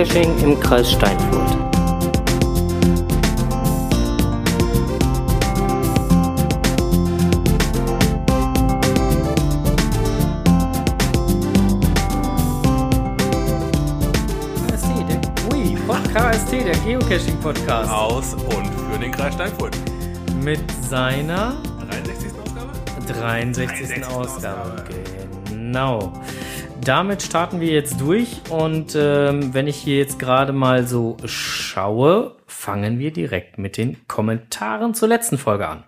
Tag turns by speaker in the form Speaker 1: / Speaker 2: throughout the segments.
Speaker 1: Geocaching im Kreis Steinfurt. KST, der, ui, Pod- KST, der Geocaching-Podcast.
Speaker 2: Aus und für den Kreis Steinfurt.
Speaker 1: Mit seiner
Speaker 2: 63. Ausgabe?
Speaker 1: 63.
Speaker 2: 63.
Speaker 1: Ausgabe.
Speaker 2: Ausgabe.
Speaker 1: Genau. Damit starten wir jetzt durch und ähm, wenn ich hier jetzt gerade mal so schaue, fangen wir direkt mit den Kommentaren zur letzten Folge an.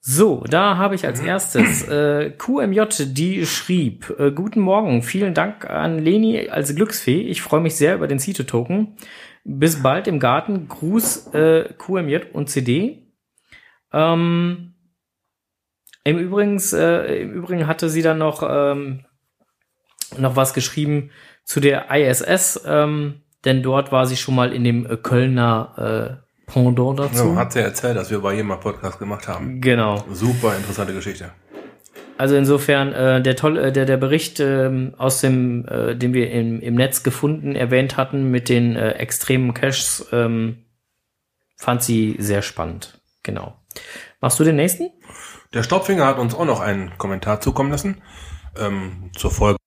Speaker 1: So, da habe ich als erstes äh, QMJ, die schrieb, äh, guten Morgen, vielen Dank an Leni als Glücksfee. Ich freue mich sehr über den Cito-Token. Bis bald im Garten. Gruß äh, QMJ und CD. Ähm, im, Übrigens, äh, Im Übrigen hatte sie dann noch, ähm, noch was geschrieben zu der ISS, ähm, denn dort war sie schon mal in dem äh, Kölner äh, Pendant dazu.
Speaker 2: So, hat sie erzählt, dass wir bei ihr mal Podcast gemacht haben.
Speaker 1: Genau.
Speaker 2: Super interessante Geschichte.
Speaker 1: Also insofern äh, der tolle, äh, der der Bericht ähm, aus dem, äh, den wir im, im Netz gefunden erwähnt hatten mit den äh, extremen Caches, ähm, fand sie sehr spannend. Genau. Machst du den nächsten?
Speaker 2: Der Staubfinger hat uns auch noch einen Kommentar zukommen lassen ähm, zur Folge.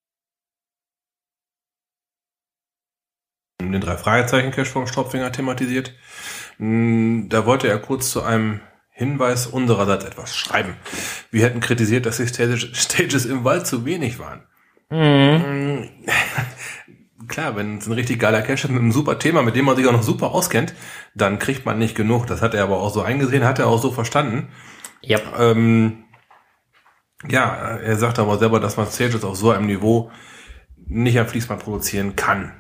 Speaker 2: Drei Fragezeichen Cache vom Staubfinger thematisiert. Mm, Da wollte er kurz zu einem Hinweis unsererseits etwas schreiben. Wir hätten kritisiert, dass die Stages im Wald zu wenig waren.
Speaker 1: Mhm.
Speaker 2: Mm, Klar, wenn es ein richtig geiler Cache ist mit einem super Thema, mit dem man sich auch noch super auskennt, dann kriegt man nicht genug. Das hat er aber auch so eingesehen, hat er auch so verstanden.
Speaker 1: Ja.
Speaker 2: Ähm, ja, er sagt aber selber, dass man Stages auf so einem Niveau nicht am Fließband produzieren kann.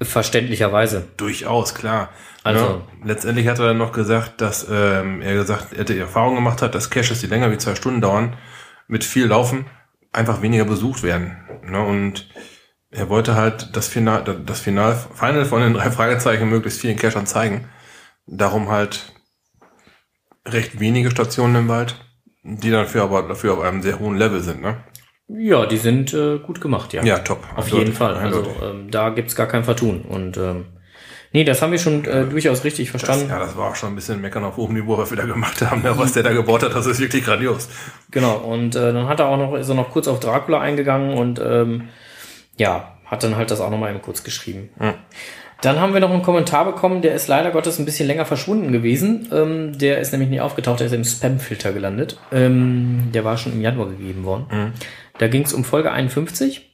Speaker 1: Verständlicherweise.
Speaker 2: Durchaus, klar.
Speaker 1: Also-
Speaker 2: ja, letztendlich hat er dann noch gesagt, dass ähm, er gesagt, er die Erfahrung gemacht hat, dass Caches, die länger wie zwei Stunden dauern, mit viel Laufen einfach weniger besucht werden. Ne? Und er wollte halt das Final, das Final, Final von den drei Fragezeichen möglichst vielen Cachern zeigen. Darum halt recht wenige Stationen im Wald, die dafür aber dafür auf einem sehr hohen Level sind. Ne?
Speaker 1: Ja, die sind äh, gut gemacht, ja.
Speaker 2: Ja, top.
Speaker 1: Auf
Speaker 2: Eindeutig,
Speaker 1: jeden Fall. Also ähm, da gibt's gar kein Vertun. Und ähm, nee, das haben wir schon äh, durchaus richtig
Speaker 2: Das,
Speaker 1: verstanden.
Speaker 2: ja, das war auch schon ein bisschen meckern auf hohem Niveau, was wir da gemacht haben. Ne? Was der da gebaut hat, das ist wirklich grandios.
Speaker 1: Genau. Und äh, dann hat er auch noch, ist er noch kurz auf Dracula eingegangen und ähm, ja, hat dann halt das auch noch mal eben kurz geschrieben.
Speaker 2: Hm.
Speaker 1: Dann haben wir noch einen Kommentar bekommen, der ist leider Gottes ein bisschen länger verschwunden gewesen. Ähm, der ist nämlich nicht aufgetaucht, der ist im Spam-Filter gelandet. Ähm, der war schon im Januar gegeben worden.
Speaker 2: Mhm.
Speaker 1: Da ging es um Folge 51.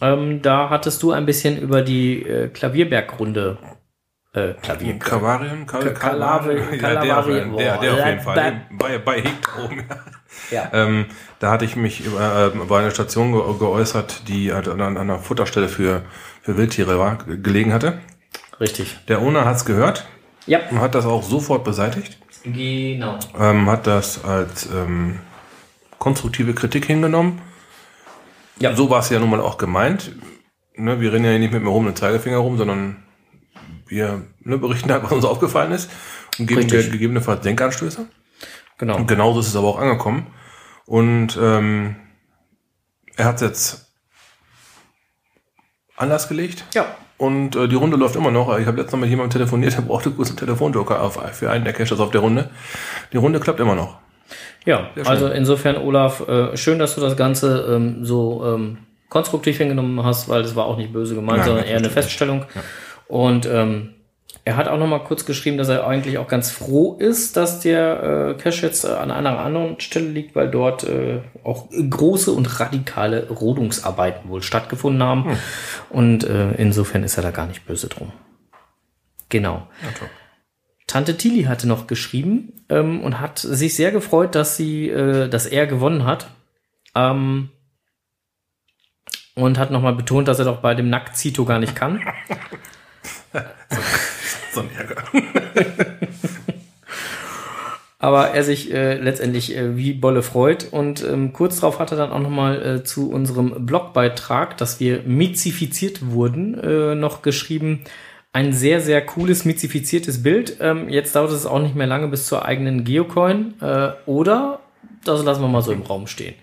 Speaker 1: Ähm, da hattest du ein bisschen über die äh, Klavierbergrunde äh, Klavier.
Speaker 2: Kalvarien? Kal ja, der, der, der auf jeden Fall. Bei, bei Hegt oben.
Speaker 1: Ja.
Speaker 2: ähm, da hatte ich mich über, äh, bei einer Station ge geäußert, die halt an, an einer Futterstelle für, für Wildtiere war, gelegen hatte.
Speaker 1: Richtig.
Speaker 2: Der Owner hat's gehört
Speaker 1: Ja,
Speaker 2: und hat das auch sofort beseitigt.
Speaker 1: genau.
Speaker 2: Ähm, hat das als ähm, konstruktive Kritik hingenommen.
Speaker 1: Ja.
Speaker 2: So war es ja nun mal auch gemeint. Ne, wir rennen ja nicht mit dem erhobenen Zeigefinger rum, sondern wir ne, berichten halt, was uns aufgefallen ist und geben dir gegebenenfalls Denkanstöße.
Speaker 1: Genau.
Speaker 2: Und genauso ist es aber auch angekommen. Und ähm, er hat jetzt Anlass gelegt.
Speaker 1: Ja.
Speaker 2: Und äh, die Runde läuft immer noch. Ich habe letztens noch mit jemandem telefoniert, der brauchte kurz einen Telefonjoker auf, für einen der Caches auf der Runde. Die Runde klappt immer noch.
Speaker 1: Ja, also insofern, Olaf, äh, schön, dass du das Ganze ähm, so ähm, konstruktiv hingenommen hast, weil es war auch nicht böse gemeint,
Speaker 2: Nein,
Speaker 1: sondern eher eine Feststellung. Und ähm, er hat auch noch mal kurz geschrieben, dass er eigentlich auch ganz froh ist, dass der äh, Cache jetzt äh, an einer anderen Stelle liegt, weil dort äh, auch große und radikale Rodungsarbeiten wohl stattgefunden haben.
Speaker 2: Hm.
Speaker 1: Und äh, insofern ist er da gar nicht böse drum. Genau.
Speaker 2: Ja.
Speaker 1: Tante Tilly hatte noch geschrieben ähm, und hat sich sehr gefreut, dass sie, äh, dass er gewonnen hat. Ähm, und hat nochmal betont, dass er doch bei dem Nacktzito gar nicht kann.
Speaker 2: So ein Ärger.
Speaker 1: Aber er sich äh, letztendlich äh, wie Bolle freut. Und ähm, kurz darauf hat er dann auch nochmal äh, zu unserem Blogbeitrag, dass wir mizifiziert wurden, äh, noch geschrieben. Ein sehr, sehr cooles, mizifiziertes Bild. Ähm, jetzt dauert es auch nicht mehr lange bis zur eigenen Geocoin. Äh, oder, das lassen wir mal so im Raum stehen.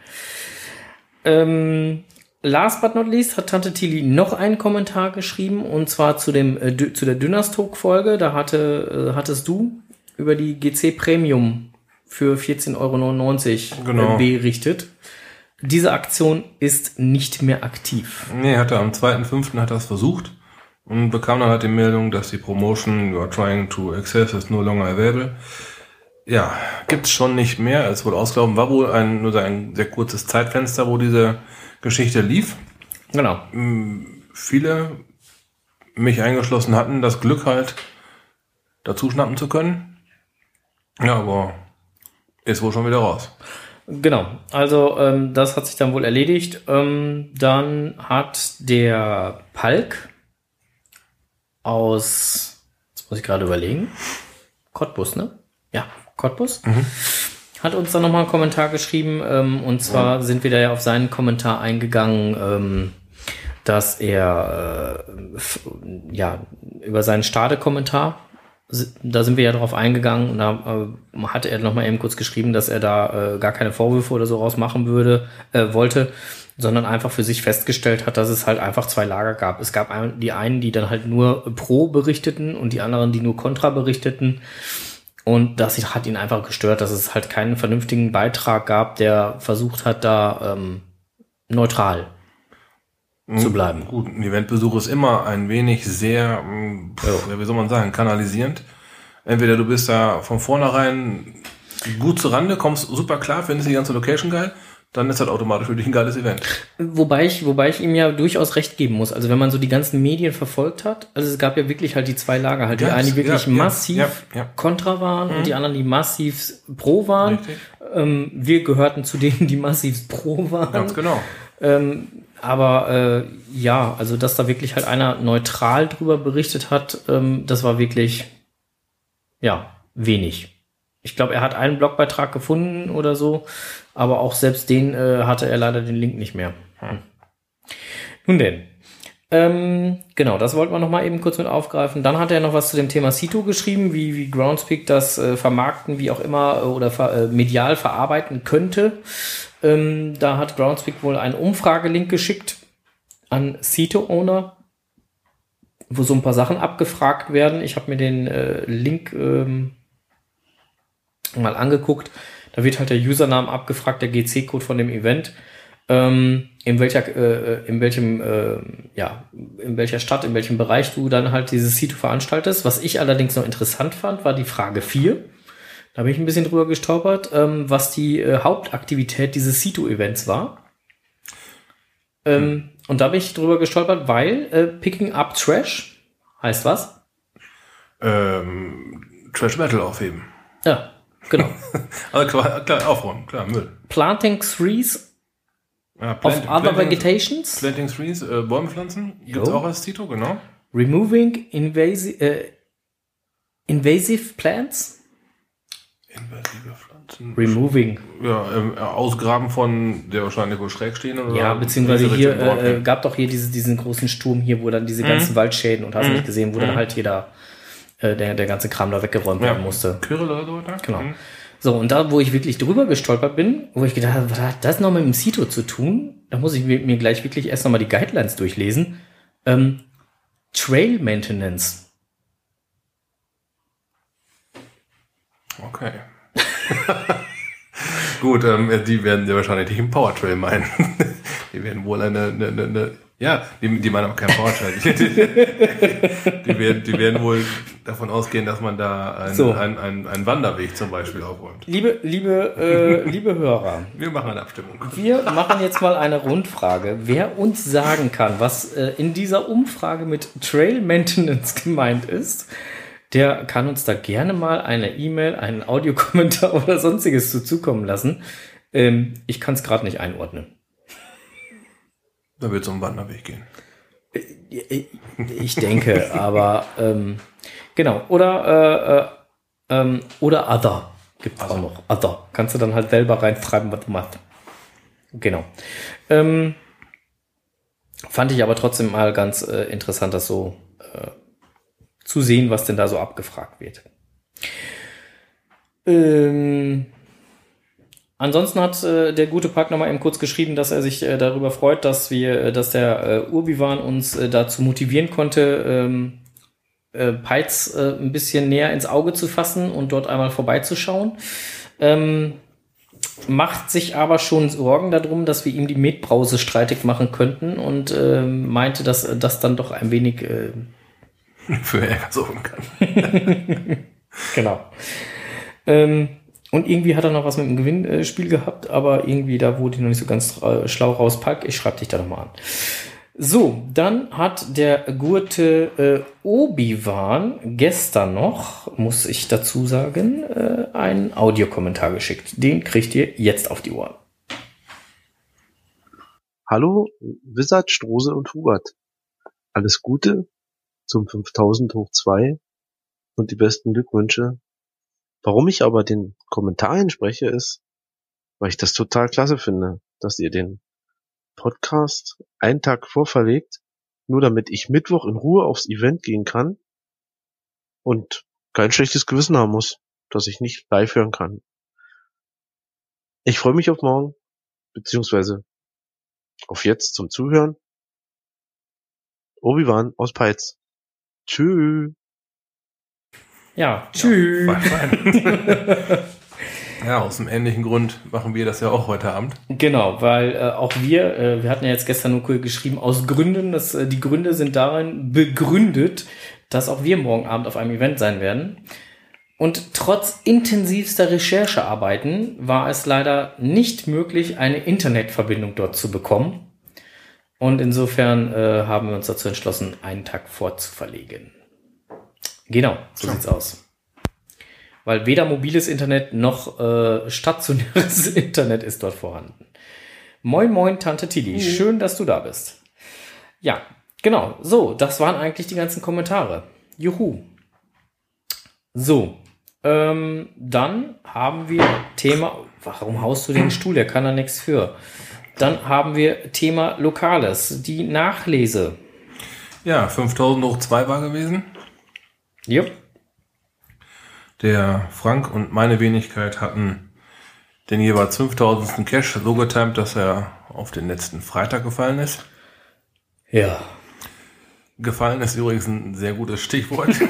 Speaker 1: Ähm, last but not least hat Tante Tilly noch einen Kommentar geschrieben und zwar zu dem äh, zu der Dynastalk Folge. Da hatte äh, hattest du über die GC Premium für 14,99 Euro
Speaker 2: Genau.
Speaker 1: äh, berichtet. Diese Aktion ist nicht mehr aktiv.
Speaker 2: Nee, hat er am 2.5. hat er es versucht und bekam dann halt die Meldung, dass die Promotion you are trying to access is no longer available. Ja, gibt's schon nicht mehr. Es wurde ausgelaufen, war wohl ein, nur ein sehr kurzes Zeitfenster, wo diese Geschichte lief.
Speaker 1: Genau.
Speaker 2: Viele, mich eingeschlossen, hatten das Glück halt, dazu schnappen zu können. Ja, aber ist wohl schon wieder raus.
Speaker 1: Genau, also ähm, das hat sich dann wohl erledigt. Ähm, dann hat der Palk aus, jetzt muss ich gerade überlegen, Cottbus, ne? Ja, Cottbus. Hat uns dann nochmal einen Kommentar geschrieben ähm, und zwar sind wir da ja auf seinen Kommentar eingegangen, ähm, dass er äh, ja über seinen Stade-Kommentar da sind wir ja drauf eingegangen und da äh, hat er noch mal eben kurz geschrieben, dass er da äh, gar keine Vorwürfe oder so rausmachen würde, äh, wollte, sondern einfach für sich festgestellt hat, dass es halt einfach zwei Lager gab. Es gab die einen, die dann halt nur pro berichteten und die anderen, die nur kontra berichteten. Und das hat ihn einfach gestört, dass es halt keinen vernünftigen Beitrag gab, der versucht hat, da ähm, neutral zu bleiben.
Speaker 2: Gut, ein Eventbesuch ist immer ein wenig sehr, mh, pff, ja, wie soll man sagen, kanalisierend. Entweder du bist da von vornherein gut zu Rande, kommst super klar, findest die ganze Location geil, dann ist das automatisch für dich ein geiles Event.
Speaker 1: Wobei ich, wobei ich ihm ja durchaus recht geben muss. Also wenn man so die ganzen Medien verfolgt hat, also es gab ja wirklich halt die zwei Lager, halt die
Speaker 2: Ja,
Speaker 1: einen, die wirklich
Speaker 2: ja,
Speaker 1: massiv
Speaker 2: ja,
Speaker 1: kontra waren und die anderen, die massiv pro waren. Ähm, wir gehörten zu denen, die massiv pro waren.
Speaker 2: Ganz genau.
Speaker 1: Ähm, aber äh, ja, also dass da wirklich halt einer neutral drüber berichtet hat, ähm, das war wirklich ja wenig. Ich glaube, er hat einen Blogbeitrag gefunden oder so, aber auch selbst den äh, hatte er leider den Link nicht mehr. Hm. Nun denn. Ähm, genau, das wollten wir noch mal eben kurz mit aufgreifen. Dann hat er noch was zu dem Thema Sito geschrieben, wie, wie Groundspeak das äh, vermarkten, wie auch immer, äh, oder ver, äh, medial verarbeiten könnte. Ähm, da hat Groundspeak wohl einen Umfragelink geschickt an Sito-Owner, wo so ein paar Sachen abgefragt werden. Ich habe mir den äh, Link ähm, mal angeguckt. Da wird halt der Username abgefragt, der GC-Code von dem Event. Ähm, in welcher, äh, in welchem, äh, ja, in welcher Stadt, in welchem Bereich du dann halt dieses Sito veranstaltest. Was ich allerdings noch interessant fand, war die Frage 4. Da bin ich ein bisschen drüber gestolpert, ähm, was die äh, Hauptaktivität dieses Sito-Events war. Ähm, Und da bin ich drüber gestolpert, weil äh, Picking Up Trash heißt was?
Speaker 2: Ähm, Trash Metal aufheben.
Speaker 1: Ja, genau.
Speaker 2: Also klar, klar aufräumen, klar, Müll.
Speaker 1: Planting Trees
Speaker 2: Ja,
Speaker 1: of
Speaker 2: Plant-
Speaker 1: other
Speaker 2: Planting-
Speaker 1: Vegetations,
Speaker 2: Planting Trees, äh, Bäume pflanzen, gibt's
Speaker 1: Jo.
Speaker 2: auch als Tito, genau.
Speaker 1: removing invasive, äh, invasive plants,
Speaker 2: Invasive Pflanzen.
Speaker 1: removing.
Speaker 2: Ja, ähm, äh, ausgraben von der wahrscheinlich wohl schräg stehen oder
Speaker 1: Ja, beziehungsweise hier äh, äh, gab doch hier diese, diesen großen Sturm hier, wo dann diese ganzen Waldschäden und hast du nicht gesehen, wo dann halt jeder äh, der, der ganze Kram da weggeräumt werden musste.
Speaker 2: Kyrill oder so, oder?
Speaker 1: Genau.
Speaker 2: Mhm.
Speaker 1: So, und da, wo ich wirklich drüber gestolpert bin, wo ich gedacht habe, was hat das noch mit dem Sito zu tun? Da muss ich mir, gleich wirklich erst nochmal die Guidelines durchlesen. Ähm, Trail Maintenance.
Speaker 2: Okay. Gut, ähm, die werden ja wahrscheinlich nicht im Powertrail meinen. die werden wohl eine, eine, eine ja, die, die meinen aber kein Powertrail. Die, die, werden, die werden wohl davon ausgehen, dass man da einen
Speaker 1: So.
Speaker 2: ein, ein, ein Wanderweg zum Beispiel aufräumt.
Speaker 1: Liebe, liebe, äh, liebe Hörer,
Speaker 2: Wir machen eine Abstimmung.
Speaker 1: wir machen jetzt mal eine Rundfrage. Wer uns sagen kann, was äh, in dieser Umfrage mit Trail Maintenance gemeint ist, der kann uns da gerne mal eine E-Mail, einen Audiokommentar oder sonstiges zu zukommen lassen. Ähm, ich kann es gerade nicht einordnen.
Speaker 2: Da wird es um Wanderweg gehen.
Speaker 1: Ich denke, aber ähm, genau. Oder äh, äh, ähm, oder Other gibt auch noch. Other. Kannst du dann halt selber reinschreiben, was du machst. Genau. Ähm, fand ich aber trotzdem mal ganz äh, interessant, das so äh, zu sehen, was denn da so abgefragt wird. Ähm, Ansonsten hat äh, der gute Park nochmal eben kurz geschrieben, dass er sich äh, darüber freut, dass wir, äh, dass der äh, Urbiwan uns äh, dazu motivieren konnte, ähm, äh, Peitz äh, ein bisschen näher ins Auge zu fassen und dort einmal vorbeizuschauen. Ähm, macht sich aber schon Sorgen darum, dass wir ihm die Metbrause streitig machen könnten und äh, meinte, dass äh, das dann doch ein wenig äh,
Speaker 2: Für Ärger sorgen kann.
Speaker 1: genau. Ähm, und irgendwie hat er noch was mit dem Gewinnspiel gehabt, aber irgendwie da wurde ich noch nicht so ganz äh, schlau rauspack. Ich schreibe dich da nochmal an. So, dann hat der gute äh, Obi-Wan gestern noch, muss ich dazu sagen, äh, einen Audiokommentar geschickt. Den kriegt ihr jetzt auf die Ohren.
Speaker 3: Hallo, Wizard, Strose und Hubert. Alles Gute zum 5000 hoch 2 und die besten Glückwünsche. Warum ich aber den Kommentar einspreche, ist, weil ich das total klasse finde, dass ihr den Podcast einen Tag vorverlegt, nur damit ich Mittwoch in Ruhe aufs Event gehen kann und kein schlechtes Gewissen haben muss, dass ich nicht live hören kann. Ich freue mich auf morgen, beziehungsweise auf jetzt zum Zuhören. Obi-Wan aus Peitz. Tschüss.
Speaker 1: Ja, tschüss.
Speaker 2: Fein. ja, aus einem ähnlichen Grund machen wir das ja auch heute Abend.
Speaker 1: Genau, weil äh, auch wir, äh, wir hatten ja jetzt gestern nur geschrieben, aus Gründen, dass äh, die Gründe sind darin begründet, dass auch wir morgen Abend auf einem Event sein werden. Und trotz intensivster Recherchearbeiten war es leider nicht möglich, eine Internetverbindung dort zu bekommen. Und insofern äh, haben wir uns dazu entschlossen, einen Tag vorzuverlegen. Genau, so
Speaker 2: Ja.
Speaker 1: sieht's aus. Weil weder mobiles Internet noch äh, stationäres Internet ist dort vorhanden. Moin, moin, Tante Tilly. Schön, dass du da bist. Ja, genau. So, das waren eigentlich die ganzen Kommentare. Juhu. So, ähm, dann haben wir Thema. Warum haust du den Stuhl? Der kann da nichts für. Dann haben wir Thema Lokales, die Nachlese.
Speaker 2: Ja, 5000 hoch 2 war gewesen.
Speaker 1: Jupp.
Speaker 2: Der Frank und meine Wenigkeit hatten den jeweils 5000. Cash so getimt, dass er auf den letzten Freitag gefallen ist.
Speaker 1: Ja.
Speaker 2: Gefallen ist übrigens ein sehr gutes Stichwort.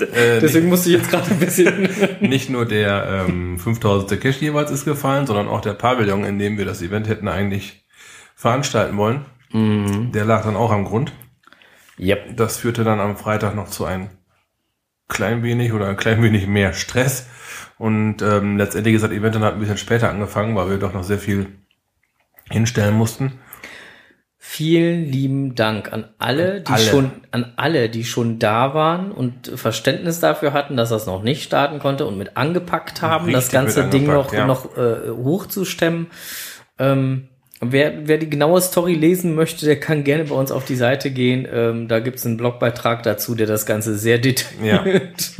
Speaker 2: äh,
Speaker 1: Deswegen musste ich jetzt gerade ein bisschen.
Speaker 2: nicht, nur der ähm, 5000. Cash jeweils ist gefallen, sondern auch der Pavillon, in dem wir das Event hätten eigentlich veranstalten wollen. Der lag dann auch am Grund.
Speaker 1: Yep.
Speaker 2: Das führte dann am Freitag noch zu ein klein wenig oder ein klein wenig mehr Stress. Und ähm, letztendlich ist das Event dann halt ein bisschen später angefangen, weil wir doch noch sehr viel hinstellen mussten.
Speaker 1: Vielen lieben Dank an alle, die
Speaker 2: Alle.
Speaker 1: schon, an alle, die schon da waren und Verständnis dafür hatten, dass das noch nicht starten konnte und mit angepackt haben, das
Speaker 2: Richtig
Speaker 1: ganze
Speaker 2: mit
Speaker 1: Ding noch,
Speaker 2: ja.
Speaker 1: noch äh, hochzustemmen. Ähm, wer, wer die genaue Story lesen möchte, der kann gerne bei uns auf die Seite gehen. Ähm, da gibt's einen Blogbeitrag dazu, der das Ganze sehr detailliert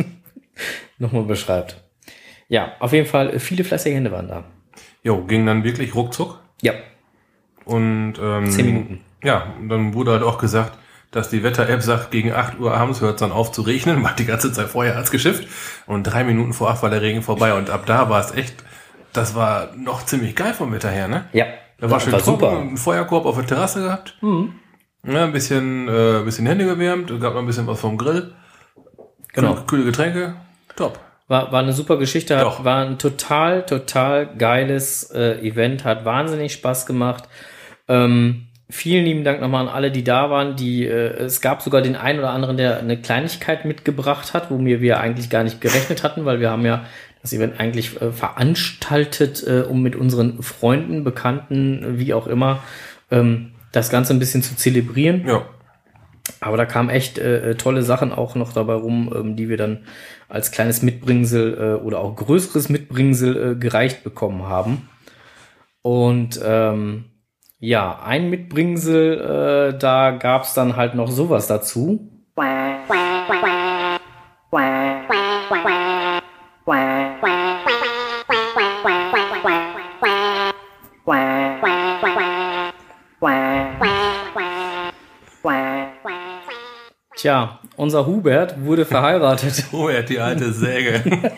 Speaker 1: nochmal beschreibt. Ja, auf jeden Fall, äh, viele fleißige Hände waren da.
Speaker 2: Jo, ging dann wirklich ruckzuck.
Speaker 1: Ja,
Speaker 2: Und ähm,
Speaker 1: Zehn Minuten.
Speaker 2: Ja, und dann wurde halt auch gesagt, dass die Wetter-App sagt, gegen 8 Uhr abends hört es dann auf zu regnen, war die ganze Zeit vorher als geschifft. Und drei Minuten vor 8 war der Regen vorbei. Und ab da war es echt, das war noch ziemlich geil vom Wetter her, ne?
Speaker 1: ja.
Speaker 2: Da war schön trocken,
Speaker 1: super.
Speaker 2: einen Feuerkorb auf der Terrasse gehabt.
Speaker 1: Mhm.
Speaker 2: Ja, ein bisschen, äh, ein bisschen Hände gewärmt, gab noch ein bisschen was vom Grill.
Speaker 1: Genau.
Speaker 2: Kühle, kühle Getränke. Top.
Speaker 1: War, war eine super Geschichte, hat,
Speaker 2: Doch.
Speaker 1: war ein total, total geiles äh, Event, hat wahnsinnig Spaß gemacht. Ähm, vielen lieben Dank nochmal an alle, die da waren. Die, äh, es gab sogar den einen oder anderen, der eine Kleinigkeit mitgebracht hat, womit wir eigentlich gar nicht gerechnet hatten, weil wir haben ja das Event eigentlich äh, veranstaltet, äh, um mit unseren Freunden, Bekannten, wie auch immer, ähm, das Ganze ein bisschen zu zelebrieren.
Speaker 2: Ja.
Speaker 1: Aber da kamen echt äh, tolle Sachen auch noch dabei rum, ähm, die wir dann als kleines Mitbringsel äh, oder auch größeres Mitbringsel äh, gereicht bekommen haben. Und ähm, ja, ein Mitbringsel, äh, da gab's dann halt noch sowas dazu. Tja, unser Hubert wurde verheiratet.
Speaker 2: Oh, er hat die alte Säge.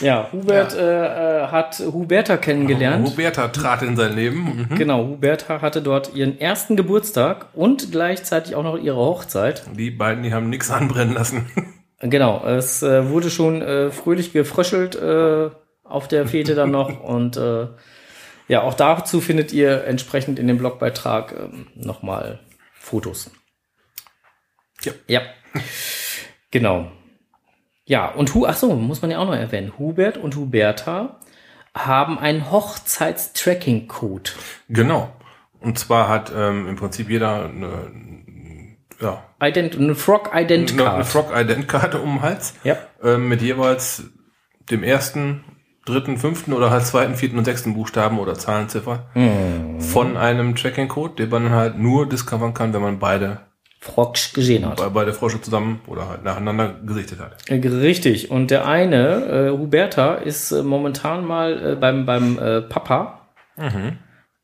Speaker 1: Ja, Hubert äh, äh, hat Huberta kennengelernt.
Speaker 2: Huberta trat in sein Leben. Mhm.
Speaker 1: Genau, Huberta hatte dort ihren ersten Geburtstag und gleichzeitig auch noch ihre Hochzeit.
Speaker 2: Die beiden, die haben nichts anbrennen lassen.
Speaker 1: Genau, es äh, wurde schon äh, fröhlich gefröschelt äh, auf der Fete dann noch und äh, ja, auch dazu findet ihr entsprechend in dem Blogbeitrag ähm, nochmal Fotos.
Speaker 2: Ja.
Speaker 1: Ja. Genau. Ja, und Hu, ach so, muss man ja auch noch erwähnen. Hubert und Huberta haben einen Hochzeits-Tracking-Code.
Speaker 2: Genau. Und zwar hat ähm, im Prinzip jeder eine, ja,
Speaker 1: Ident eine Frog Ident
Speaker 2: eine. Frog-Ident-Karte um den Hals.
Speaker 1: Ja.
Speaker 2: Ähm, mit jeweils dem ersten, dritten, fünften oder halt zweiten, vierten und sechsten Buchstaben oder Zahlenziffer
Speaker 1: Mhm.
Speaker 2: von einem Tracking-Code, den man halt nur discovern kann, wenn man beide,
Speaker 1: Frog gesehen hat.
Speaker 2: be- beide Frosche zusammen oder halt nacheinander gesichtet hat.
Speaker 1: Äh, Richtig. Und der eine, äh, Huberta, ist äh, momentan mal äh, beim, beim äh, Papa.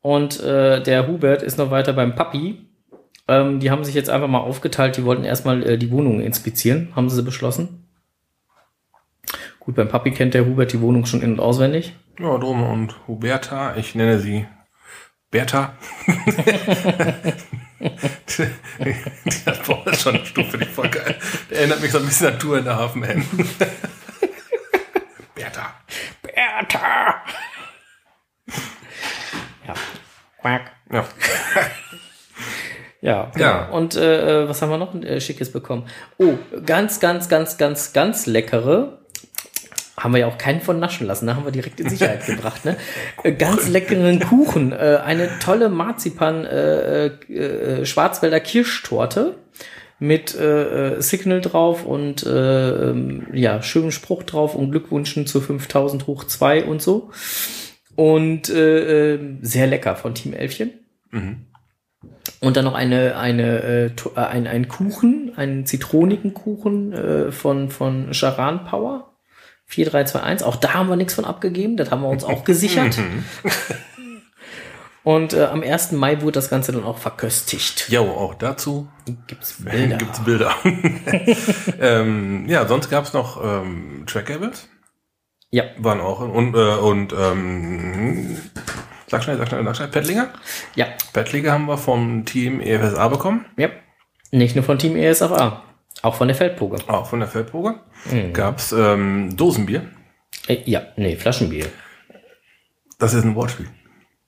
Speaker 1: Und äh, der Hubert ist noch weiter beim Papi. Ähm, die haben sich jetzt einfach mal aufgeteilt. Die wollten erstmal äh, die Wohnung inspizieren, haben sie beschlossen. Gut, beim Papi kennt der Hubert die Wohnung schon in- und auswendig.
Speaker 2: Ja, drum und Huberta, ich nenne sie Bertha. boah, das ist schon eine Stufe, die voll geil. Der erinnert mich so ein bisschen an Tour in der Hafenhand. Bertha.
Speaker 1: Bertha! ja. Quack.
Speaker 2: Ja.
Speaker 1: Ja, genau.
Speaker 2: Ja.
Speaker 1: Und äh, äh, was haben wir noch äh, Schickes bekommen? Oh, ganz, ganz, ganz, ganz, ganz leckere. Haben wir ja auch keinen von naschen lassen, da haben wir direkt in Sicherheit gebracht. Ne? Äh, Ganz leckeren Kuchen, äh, eine tolle Marzipan äh, äh, Schwarzwälder Kirschtorte mit äh, äh, Signal drauf und äh, ähm, ja schönen Spruch drauf und Glückwünschen zu 5000 hoch 2 und so. Und äh, äh, sehr lecker von Team Elfchen. Und dann noch eine, eine, äh, äh, ein, ein Kuchen, einen zitronigen Kuchen äh, von, von Charan Power. 4321. Auch da haben wir nichts von abgegeben. Das haben wir uns auch gesichert. Und äh, am 1. Mai wurde das Ganze dann auch verköstigt.
Speaker 2: Jo, auch dazu
Speaker 1: Gibt's Bilder.
Speaker 2: gibt's Bilder. ähm, ja, sonst gab's noch ähm, Trackables.
Speaker 1: Ja,
Speaker 2: Waren auch und äh, und ähm, sag schnell, sag schnell, sag schnell, Pettlinger.
Speaker 1: ja,
Speaker 2: Pettlinger haben wir vom Team EFSA bekommen.
Speaker 1: ja. Nicht nur von Team ESFA, auch von der Feldprobe.
Speaker 2: Auch von der Feldprobe. Gab's ähm, Dosenbier.
Speaker 1: Äh, ja, nee, Flaschenbier.
Speaker 2: Das ist ein Wortspiel.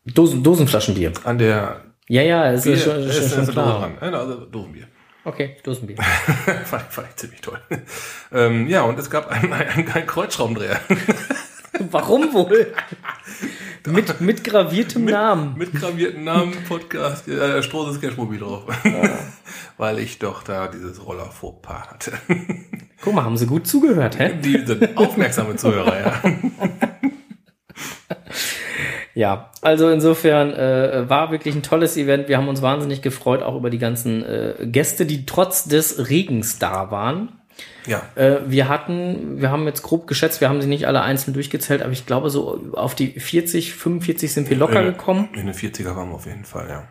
Speaker 1: Dosen, Dosenflaschenbier.
Speaker 2: An der
Speaker 1: Ja, ja, es ist schon,
Speaker 2: ist,
Speaker 1: ist schon,
Speaker 2: ist
Speaker 1: schon
Speaker 2: Dose
Speaker 1: klar.
Speaker 2: dran. Also Dosenbier.
Speaker 1: Okay, Dosenbier.
Speaker 2: fand, ich- fand ich ziemlich toll. ähm, ja, und es gab einen, einen, einen Kreuzschraubendreher.
Speaker 1: Warum wohl? mit, mit graviertem Namen.
Speaker 2: Mit gravierten Namen, Podcast, äh, Strohses Cashmobil drauf. Weil ich doch da dieses Roller Fauxpas hatte.
Speaker 1: Guck mal, haben sie gut zugehört, hä?
Speaker 2: Die sind aufmerksame Zuhörer, ja.
Speaker 1: Ja, also insofern äh, war wirklich ein tolles Event. Wir haben uns wahnsinnig gefreut, auch über die ganzen äh, Gäste, die trotz des Regens da waren.
Speaker 2: Ja,
Speaker 1: Äh, wir hatten, wir haben jetzt grob geschätzt, wir haben sie nicht alle einzeln durchgezählt, aber ich glaube, so auf die 40, 45 sind wir locker
Speaker 2: Äh,
Speaker 1: gekommen.
Speaker 2: in den 40er waren wir auf jeden Fall, ja.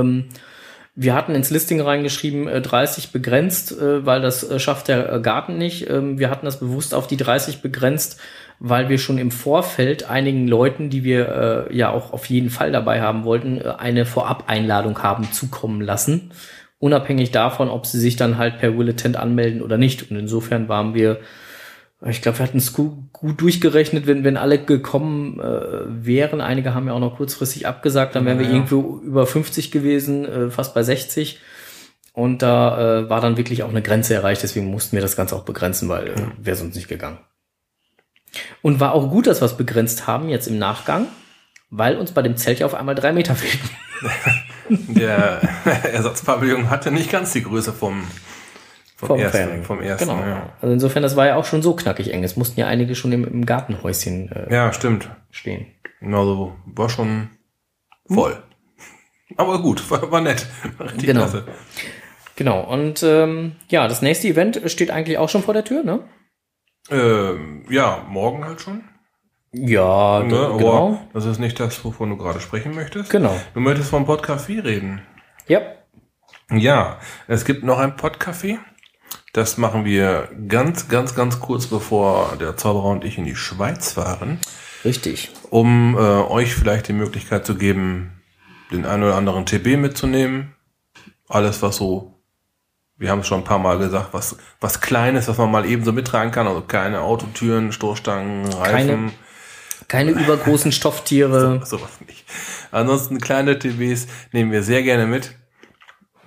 Speaker 1: Ähm, wir hatten ins Listing reingeschrieben, äh, 30 begrenzt, äh, weil das äh, schafft der äh, Garten nicht. Ähm, wir hatten das bewusst auf die 30 begrenzt, weil wir schon im Vorfeld einigen Leuten, die wir äh, ja auch auf jeden Fall dabei haben wollten, äh, eine Vorab-Einladung haben zukommen lassen. Unabhängig davon, ob sie sich dann halt per Willetent anmelden oder nicht. Und insofern waren wir ich glaube, wir hatten es gut, gut durchgerechnet, wenn, wenn alle gekommen äh, wären. Einige haben ja auch noch kurzfristig abgesagt, dann wären wir
Speaker 2: Ja.
Speaker 1: irgendwo über 50 gewesen, äh, fast bei 60. Und da äh, war dann wirklich auch eine Grenze erreicht, deswegen mussten wir das Ganze auch begrenzen, weil äh, wäre sonst nicht gegangen. Und war auch gut, dass wir es begrenzt haben jetzt im Nachgang, weil uns bei dem Zelt ja auf einmal drei Meter fehlten.
Speaker 2: Der Ersatzpavillon hatte nicht ganz die Größe vom, vom,
Speaker 1: Vom
Speaker 2: ersten.
Speaker 1: Fairing.
Speaker 2: Vom ersten
Speaker 1: Genau.
Speaker 2: ja.
Speaker 1: Also insofern, das war ja auch schon so knackig eng. Es mussten ja einige schon im, im Gartenhäuschen äh,
Speaker 2: ja, stimmt.
Speaker 1: stehen.
Speaker 2: Also war schon voll. Aber gut, war, war nett. War richtig
Speaker 1: Genau.
Speaker 2: klasse.
Speaker 1: Genau, und ähm, ja, das nächste Event steht eigentlich auch schon vor der Tür, ne?
Speaker 2: Ähm, ja, morgen halt schon.
Speaker 1: Ja,
Speaker 2: Ne? Aber
Speaker 1: genau.
Speaker 2: das ist nicht das, wovon du gerade sprechen möchtest.
Speaker 1: Genau.
Speaker 2: Du möchtest vom Podcafé reden.
Speaker 1: Ja,
Speaker 2: Ja, es gibt noch ein Podcafé. Das machen wir ganz, ganz, ganz kurz bevor der Zauberer und ich in die Schweiz fahren,
Speaker 1: Richtig.
Speaker 2: um äh, euch vielleicht die Möglichkeit zu geben, den einen oder anderen TB mitzunehmen. Alles, was so, wir haben es schon ein paar Mal gesagt, was, was Kleines, was man mal eben so mittragen kann, also keine Autotüren, Stoßstangen, Reifen.
Speaker 1: Keine übergroßen Stofftiere.
Speaker 2: Sowas nicht. Ansonsten kleine TVs nehmen wir sehr gerne mit.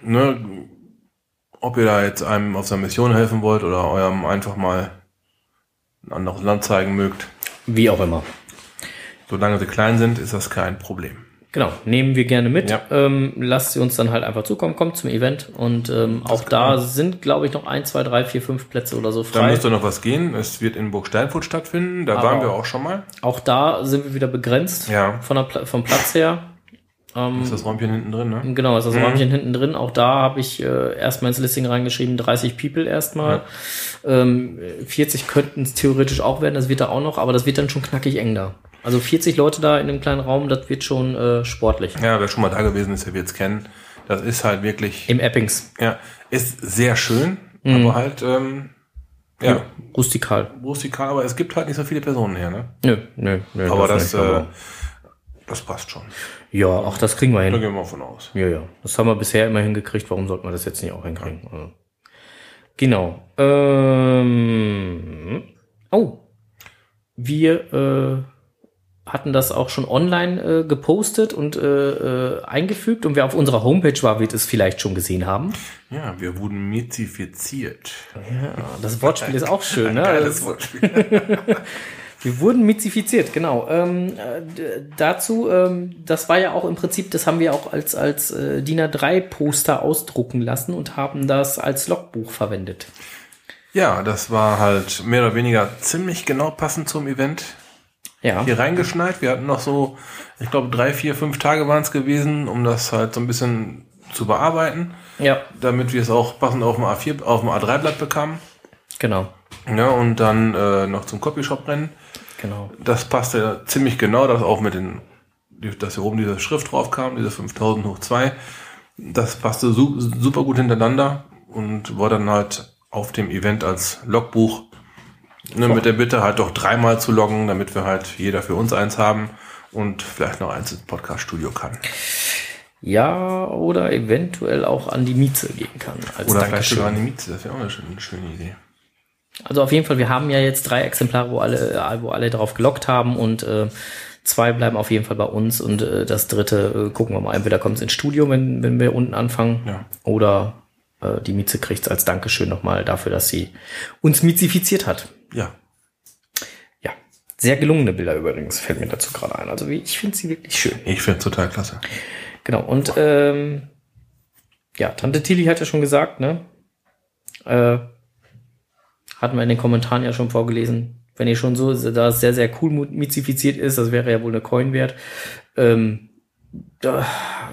Speaker 2: Ne? Ob ihr da jetzt einem auf seiner Mission helfen wollt oder eurem einfach mal ein anderes Land zeigen mögt.
Speaker 1: Wie auch immer.
Speaker 2: Solange sie klein sind, ist das kein Problem.
Speaker 1: Genau, nehmen wir gerne mit.
Speaker 2: Ja.
Speaker 1: Ähm, lasst sie uns dann halt einfach zukommen, kommt zum Event und ähm, auch da sind, glaube ich, noch ein, zwei, drei, vier, fünf Plätze oder so
Speaker 2: Da
Speaker 1: frei.
Speaker 2: müsste noch was gehen. Es wird in Burg Steinfurt stattfinden. Da
Speaker 1: Aber-
Speaker 2: waren wir auch schon mal.
Speaker 1: Auch da sind wir wieder begrenzt
Speaker 2: Ja.
Speaker 1: von der Pla vom Platz her. Ähm,
Speaker 2: Ist das Räumchen hinten drin, ne?
Speaker 1: Genau, ist das
Speaker 2: Mhm.
Speaker 1: Räumchen hinten drin. Auch da habe ich äh, erstmal ins Listing reingeschrieben, 30 People erstmal. Ähm, 40 könnten es theoretisch auch werden, das wird da auch noch, aber das wird dann schon knackig eng da. Also 40 Leute da in einem kleinen Raum, das wird schon äh, sportlich.
Speaker 2: Ja, wer schon mal da gewesen ist, der wird es kennen. Das ist halt wirklich,
Speaker 1: Im Eppings.
Speaker 2: ja, ist sehr schön,
Speaker 1: Mhm.
Speaker 2: aber halt, ähm, ja,
Speaker 1: Rustikal.
Speaker 2: rustikal, aber es gibt halt nicht so viele Personen her, ne?
Speaker 1: Nö, nö, nö.
Speaker 2: Aber das,
Speaker 1: nicht, aber-
Speaker 2: äh, das passt schon.
Speaker 1: ja, auch das kriegen wir
Speaker 2: Da
Speaker 1: hin.
Speaker 2: gehen wir mal von aus.
Speaker 1: Ja, ja. Das haben wir bisher immer hingekriegt. Warum sollten wir das jetzt nicht auch hinkriegen? Also. Genau. Ähm, oh. Wir äh, hatten das auch schon online äh, gepostet und äh, äh, eingefügt. Und wer auf unserer Homepage war, wird es vielleicht schon gesehen haben.
Speaker 2: Ja, wir wurden mizifiziert.
Speaker 1: Ja, das Wortspiel ist auch schön, ne?
Speaker 2: Geiles
Speaker 1: Das-
Speaker 2: Wortspiel.
Speaker 1: Wir wurden mizifiziert, genau. Ähm, äh, dazu, ähm, das war ja auch im Prinzip, das haben wir auch als, als äh, DIN A3-Poster ausdrucken lassen und haben das als Logbuch verwendet.
Speaker 2: Ja, das war halt mehr oder weniger ziemlich genau passend zum Event.
Speaker 1: Ja.
Speaker 2: Hier reingeschneit. Wir hatten noch so, ich glaube, drei, vier, fünf Tage waren es gewesen, um das halt so ein bisschen zu bearbeiten,
Speaker 1: Ja,
Speaker 2: damit wir es auch passend auf dem A4, auf dem A3-Blatt bekamen.
Speaker 1: genau.
Speaker 2: Ja, und dann äh, noch zum Copyshop rennen.
Speaker 1: Genau.
Speaker 2: Das passte ziemlich genau, dass auch mit den, dass hier oben diese Schrift drauf kam, diese 5000 hoch 2. Das passte su super gut hintereinander und war dann halt auf dem Event als Logbuch ne, mit der Bitte halt doch dreimal zu loggen, damit wir halt jeder für uns eins haben und vielleicht noch eins ins Podcast-Studio kann.
Speaker 1: Ja, oder eventuell auch an die Mieze gehen kann. Als
Speaker 2: Oder vielleicht
Speaker 1: Dankeschön.
Speaker 2: sogar eine Miete, das wäre auch eine schöne, eine schöne Idee.
Speaker 1: Also auf jeden Fall, wir haben ja jetzt drei Exemplare, wo alle, wo alle drauf gelockt haben und äh, zwei bleiben auf jeden Fall bei uns und äh, das dritte äh, gucken wir mal. Entweder kommt es ins Studio, wenn, wenn wir unten anfangen,
Speaker 2: Ja.
Speaker 1: oder äh, die Mieze kriegt es als Dankeschön nochmal dafür, dass sie uns mizifiziert hat.
Speaker 2: Ja,
Speaker 1: Ja, sehr gelungene Bilder übrigens, fällt mir dazu gerade ein. Also wie- ich finde sie wirklich schön.
Speaker 2: ich finde es total klasse.
Speaker 1: Genau, und ähm, ja, Tante Tilly hat ja schon gesagt, ne? Äh, hatten wir in den Kommentaren ja schon vorgelesen. Wenn ihr schon so, da es sehr, sehr cool mizifiziert ist, das wäre ja wohl eine Coin wert. Ähm, da,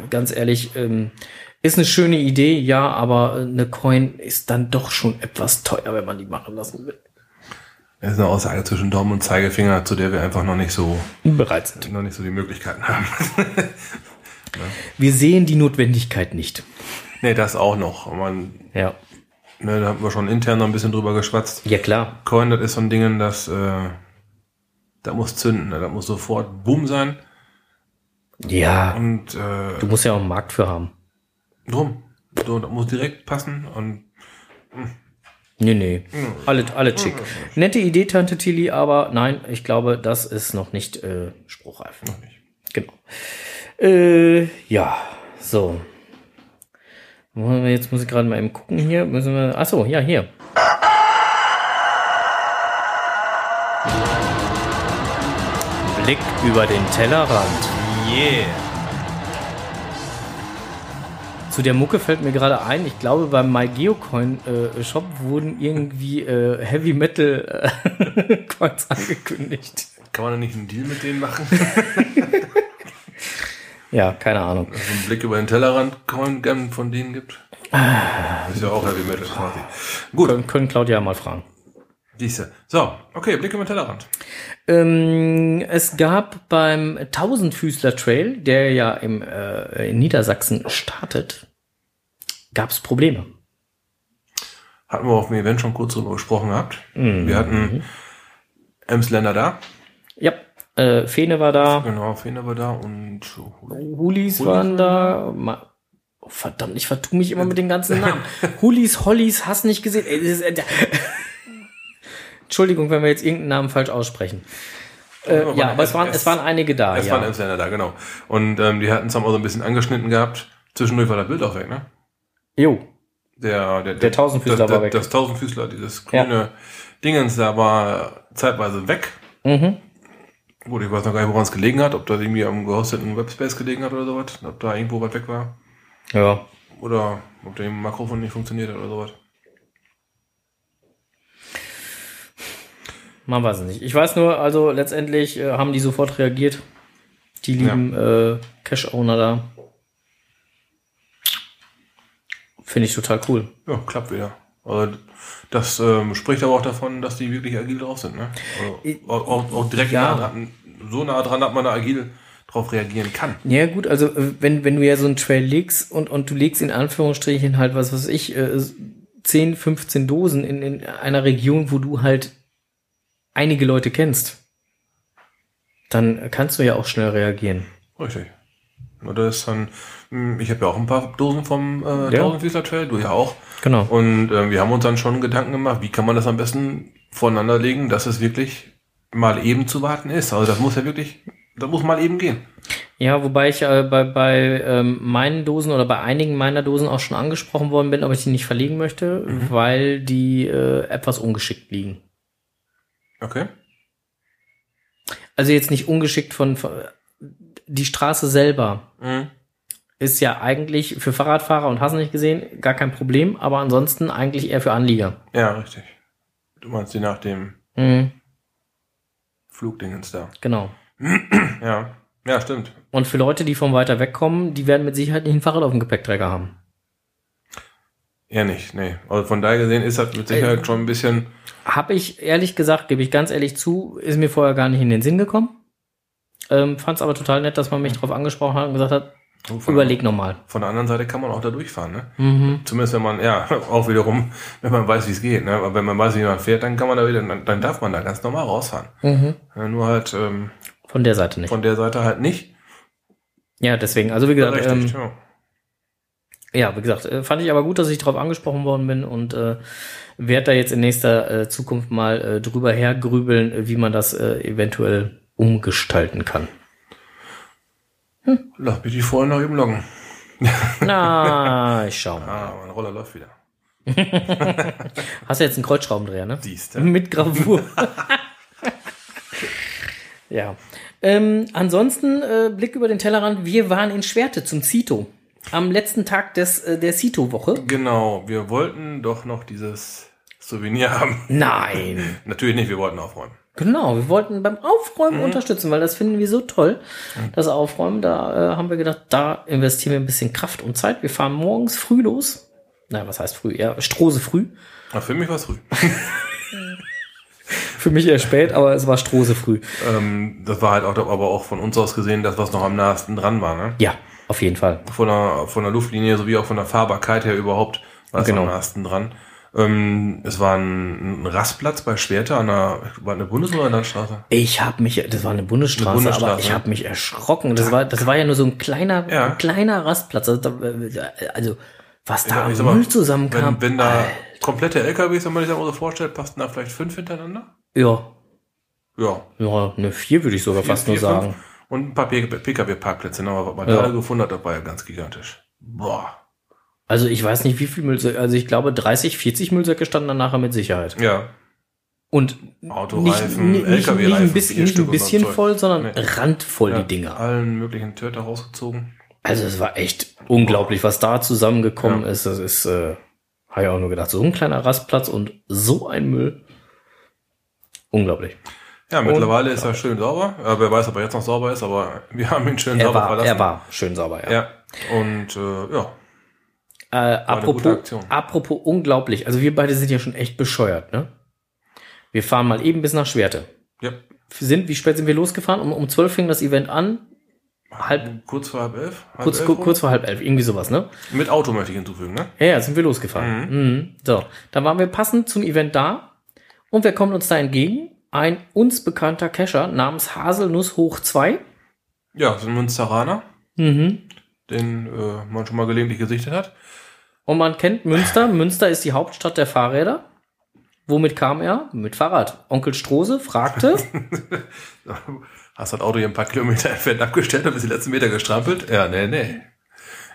Speaker 1: ganz ehrlich, ähm, ist eine schöne Idee, ja, aber eine Coin ist dann doch schon etwas teuer, wenn man die machen lassen will.
Speaker 2: Das ist eine Aussage zwischen Daumen und Zeigefinger, zu der wir einfach noch nicht so,
Speaker 1: Bereit sind.
Speaker 2: noch nicht so die Möglichkeiten haben.
Speaker 1: Wir sehen die Notwendigkeit nicht.
Speaker 2: nee, das auch noch. Man,
Speaker 1: Ja.
Speaker 2: ne, da haben wir schon intern noch ein bisschen drüber geschwatzt.
Speaker 1: Ja, klar.
Speaker 2: Coin, das ist so ein Ding, das, äh, da muss zünden, ne? da muss sofort Boom sein.
Speaker 1: Ja.
Speaker 2: Und äh,
Speaker 1: Du musst ja auch einen Markt für haben.
Speaker 2: drum. So, das muss direkt passen und
Speaker 1: Nee, nee. Alle, alle schick. Nette Idee, Tante Tilly, aber nein, ich glaube, das ist noch nicht äh, spruchreif.
Speaker 2: noch nicht.
Speaker 1: Genau. Äh, ja, so. Wollen wir- Jetzt muss ich gerade mal eben gucken hier. Müssen wir. Achso, ja, hier. Blick über den Tellerrand.
Speaker 2: Yeah.
Speaker 1: Zu der Mucke fällt mir gerade ein, ich glaube beim MyGeocoin äh, Shop wurden irgendwie äh, Heavy Metal äh, Coins angekündigt.
Speaker 2: Kann man da nicht einen Deal mit denen machen?
Speaker 1: Ja, keine Ahnung.
Speaker 2: so einen Blick über den Tellerrand Coin von denen gibt? Das ist ja auch Heavy Metal quasi. Gut,
Speaker 1: Können, können Claudia mal fragen.
Speaker 2: Diese. So, okay, Blick über den Tellerrand.
Speaker 1: Ähm, es gab beim Tausendfüßler Trail, der ja im, äh, in Niedersachsen startet, gab es Probleme.
Speaker 2: hatten wir auf dem Event schon kurz drüber gesprochen gehabt.
Speaker 1: Mhm.
Speaker 2: Wir hatten Emsländer da.
Speaker 1: Ja, äh, Fene war da,
Speaker 2: Genau, Fene war da und
Speaker 1: Hulis waren da. Ma oh, verdammt, ich vertue mich immer mit den ganzen Namen. Hulis, Hollis, hast nicht gesehen. Ey, das ist, äh, Entschuldigung, wenn wir jetzt irgendeinen Namen falsch aussprechen. Äh, ja, aber es waren, es waren einige da.
Speaker 2: es waren
Speaker 1: Ja.
Speaker 2: Emsländer da, genau. Und ähm, die hatten es auch so ein bisschen angeschnitten gehabt. Zwischendurch war das Bild auch weg, ne?
Speaker 1: Jo,
Speaker 2: Der, der,
Speaker 1: Der Tausendfüßler
Speaker 2: das,
Speaker 1: war
Speaker 2: das,
Speaker 1: weg.
Speaker 2: Das Tausendfüßler, dieses
Speaker 1: Ja.
Speaker 2: grüne Dingens, da war zeitweise weg.
Speaker 1: mhm.
Speaker 2: Gut, ich weiß noch gar nicht, woran es gelegen hat, ob das irgendwie am gehosteten Webspace gelegen hat oder sowas, ob da irgendwo was weg war.
Speaker 1: ja.
Speaker 2: Oder ob der Mikrofon nicht funktioniert hat oder sowas.
Speaker 1: Man weiß es nicht. Ich weiß nur, also letztendlich äh, haben die sofort reagiert. Die lieben äh, Cash-Owner da. Finde ich total cool.
Speaker 2: Ja, klappt wieder. Also das ähm, spricht aber auch davon, dass die wirklich agil drauf sind. Ne? Also, auch, auch, auch direkt
Speaker 1: Ja.
Speaker 2: nah dran, so nah dran, dass man da agil drauf reagieren kann.
Speaker 1: Ja, gut, also äh, wenn, wenn du ja so einen Trail legst und, und du legst in Anführungsstrichen halt, was weiß ich, äh, 10, 15 Dosen in, in einer Region, wo du halt einige Leute kennst, dann kannst du ja auch schnell reagieren.
Speaker 2: Richtig. Das ist dann, mh, ich habe ja auch ein paar Dosen vom äh,
Speaker 1: Ja.
Speaker 2: Tausendfüßler Trail, du ja auch.
Speaker 1: Genau.
Speaker 2: Und äh, wir haben uns dann schon Gedanken gemacht, wie kann man das am besten voneinander legen, dass es wirklich mal eben zu warten ist. Also das muss ja wirklich, das muss mal eben gehen.
Speaker 1: Ja, wobei ich äh, bei, bei ähm, meinen Dosen oder bei einigen meiner Dosen auch schon angesprochen worden bin, ob ich die nicht verlegen möchte, weil die äh, etwas ungeschickt liegen.
Speaker 2: Okay.
Speaker 1: Also jetzt nicht ungeschickt von, von die Straße selber
Speaker 2: Mhm.
Speaker 1: ist ja eigentlich für Fahrradfahrer und hast nicht gesehen, gar kein Problem, aber ansonsten eigentlich eher für Anlieger.
Speaker 2: Ja, richtig. Du meinst die nach dem
Speaker 1: Mhm,
Speaker 2: Flugdingens da.
Speaker 1: genau.
Speaker 2: Ja. Ja, stimmt.
Speaker 1: Und für Leute, die von weiter weg kommen, die werden mit Sicherheit nicht ein Fahrrad auf dem Gepäckträger haben.
Speaker 2: Eher nicht, nee. Also von daher gesehen ist das mit Sicherheit schon ein bisschen,
Speaker 1: Hab ich ehrlich gesagt, gebe ich ganz ehrlich zu, ist mir vorher gar nicht in den Sinn gekommen. Ähm, Fand es aber total nett, dass man mich darauf angesprochen hat und gesagt hat,
Speaker 2: von,
Speaker 1: überleg nochmal.
Speaker 2: von der anderen Seite kann man auch da durchfahren, ne?
Speaker 1: Mhm.
Speaker 2: Zumindest wenn man, ja, auch wiederum, wenn man weiß, wie es geht, ne? Aber wenn man weiß, wie man fährt, dann kann man da wieder, dann, dann darf man da ganz normal rausfahren.
Speaker 1: Mhm.
Speaker 2: Ja, nur halt ähm,
Speaker 1: Von der Seite nicht.
Speaker 2: von der Seite halt nicht.
Speaker 1: Ja, deswegen, also wie gesagt, ähm,
Speaker 2: ja.
Speaker 1: Ja, wie gesagt, äh, fand ich aber gut, dass ich darauf angesprochen worden bin und äh, werde da jetzt in nächster äh, Zukunft mal äh, drüber hergrübeln, äh, wie man das äh, eventuell umgestalten kann.
Speaker 2: Lass mich die vorher noch eben loggen.
Speaker 1: Na, ich schau mal.
Speaker 2: Ah, mein Roller läuft wieder.
Speaker 1: Hast du jetzt einen Kreuzschraubendreher, ne?
Speaker 2: Siehst du?
Speaker 1: Mit Gravur. ja. Ähm, ansonsten, äh, Blick über den Tellerrand, wir waren in Schwerte zum Zito. Am letzten Tag des, äh, der Zito-Woche.
Speaker 2: Genau, wir wollten doch noch dieses Souvenir haben.
Speaker 1: Nein.
Speaker 2: Natürlich nicht, wir wollten aufräumen.
Speaker 1: Genau, wir wollten beim Aufräumen unterstützen, weil das finden wir so toll, das Aufräumen. Da äh, haben wir gedacht, da investieren wir ein bisschen Kraft und Zeit. Wir fahren morgens früh los. Nein, was heißt früh? Ja, Strose früh.
Speaker 2: Aber für mich war es früh.
Speaker 1: Für mich eher spät, aber es war Strose früh.
Speaker 2: ähm, das war halt auch, aber auch von uns aus gesehen, das, was noch am nahesten dran war, ne?
Speaker 1: Ja, auf jeden Fall.
Speaker 2: Von der, von der Luftlinie sowie auch von der Fahrbarkeit her überhaupt war es
Speaker 1: Genau.
Speaker 2: am nahesten dran. Ähm, es war ein, ein Rastplatz bei Schwerte an der, war eine Bundes- oder Landstraße?
Speaker 1: Ich habe mich, das war eine Bundesstraße,
Speaker 2: Eine Bundesstraße,
Speaker 1: aber ich
Speaker 2: ja.
Speaker 1: habe mich erschrocken. Das war, das war ja nur so ein kleiner,
Speaker 2: Ja.
Speaker 1: ein kleiner Rastplatz. Also, also was da
Speaker 2: Ich
Speaker 1: am
Speaker 2: mal,
Speaker 1: Müll zusammenkam.
Speaker 2: Wenn, wenn da komplette LKWs, wenn man sich das mal so vorstellt, passten da vielleicht fünf hintereinander?
Speaker 1: ja,
Speaker 2: Ja.
Speaker 1: ja, eine vier würde ich sogar fast nur
Speaker 2: vier,
Speaker 1: sagen.
Speaker 2: fünf. Und ein paar PKW-Parkplätze, ne? aber was man
Speaker 1: Ja.
Speaker 2: da gefunden hat, das war ja ganz gigantisch. Boah.
Speaker 1: Also ich weiß nicht, wie viel Müllsäcke, also ich glaube 30, 40 Müllsäcke standen dann nachher mit Sicherheit.
Speaker 2: Ja.
Speaker 1: Und
Speaker 2: Autoreifen,
Speaker 1: nicht, nicht, nicht, ein bisschen, nicht ein bisschen voll, sondern
Speaker 2: Nee.
Speaker 1: randvoll
Speaker 2: ja.
Speaker 1: die Dinger.
Speaker 2: Allen möglichen Töter rausgezogen.
Speaker 1: Also es war echt unglaublich, was da zusammengekommen
Speaker 2: Ja.
Speaker 1: ist. Das ist, äh, habe ich auch nur gedacht, so ein kleiner Rastplatz und so ein Müll. Unglaublich.
Speaker 2: Ja, mittlerweile ist er schön sauber. Ja, wer weiß, ob er jetzt noch sauber ist, aber wir haben ihn schön
Speaker 1: Er
Speaker 2: sauber
Speaker 1: war,
Speaker 2: verlassen.
Speaker 1: er war schön sauber, ja.
Speaker 2: Ja. Und äh, ja,
Speaker 1: Äh, apropos, apropos unglaublich. Also wir beide sind ja schon echt bescheuert, ne? Wir fahren mal eben bis nach Schwerte.
Speaker 2: ja.
Speaker 1: Sind, wie spät sind wir losgefahren? Um, um 12 fing das Event an. halb,
Speaker 2: Kurz vor halb elf? Halb
Speaker 1: kurz,
Speaker 2: elf
Speaker 1: kurz vor halb elf, irgendwie sowas, ne?
Speaker 2: Mit Auto möchte ich hinzufügen, ne?
Speaker 1: Ja, ja, sind wir losgefahren. Mhm. So, dann waren wir passend zum Event da und wer kommt uns da entgegen? Ein uns bekannter Cacher namens Haselnuss hoch 2.
Speaker 2: Ja, so ein Münsteraner,
Speaker 1: Mhm.
Speaker 2: den äh, man schon mal gelegentlich gesichtet hat.
Speaker 1: Und man kennt Münster. Münster ist die Hauptstadt der Fahrräder. Womit kam er? Mit Fahrrad. Onkel Strose fragte,
Speaker 2: Hast das Auto hier ein paar Kilometer entfernt abgestellt und bis die letzten Meter gestrampelt? Ja, nee, nee.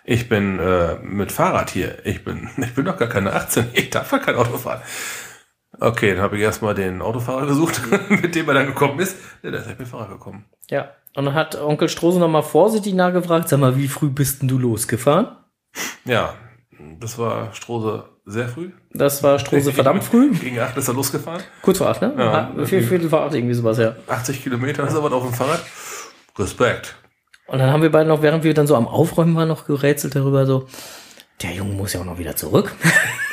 Speaker 2: Ich bin äh, mit Fahrrad hier. Ich bin, ich bin doch gar keine 18. Ich darf ja kein Auto fahren. Okay, dann habe ich erstmal den Autofahrer gesucht, mit dem er dann gekommen ist. Ja, der ist echt mit Fahrrad gekommen.
Speaker 1: ja, und dann hat Onkel Strose nochmal vorsichtig nachgefragt, sag mal, wie früh bist denn du losgefahren?
Speaker 2: Ja, das war Strose sehr früh.
Speaker 1: Das war Strose verdammt früh.
Speaker 2: Gegen 8 ist er losgefahren.
Speaker 1: Kurz vor acht, ne?
Speaker 2: Ja.
Speaker 1: Vier Viertel vor acht, irgendwie sowas, ja.
Speaker 2: 80 Kilometer ist er was auf dem Fahrrad. Respekt.
Speaker 1: Und dann haben wir beide noch, während wir dann so am Aufräumen waren, noch gerätselt darüber, so, der Junge muss ja auch noch wieder zurück.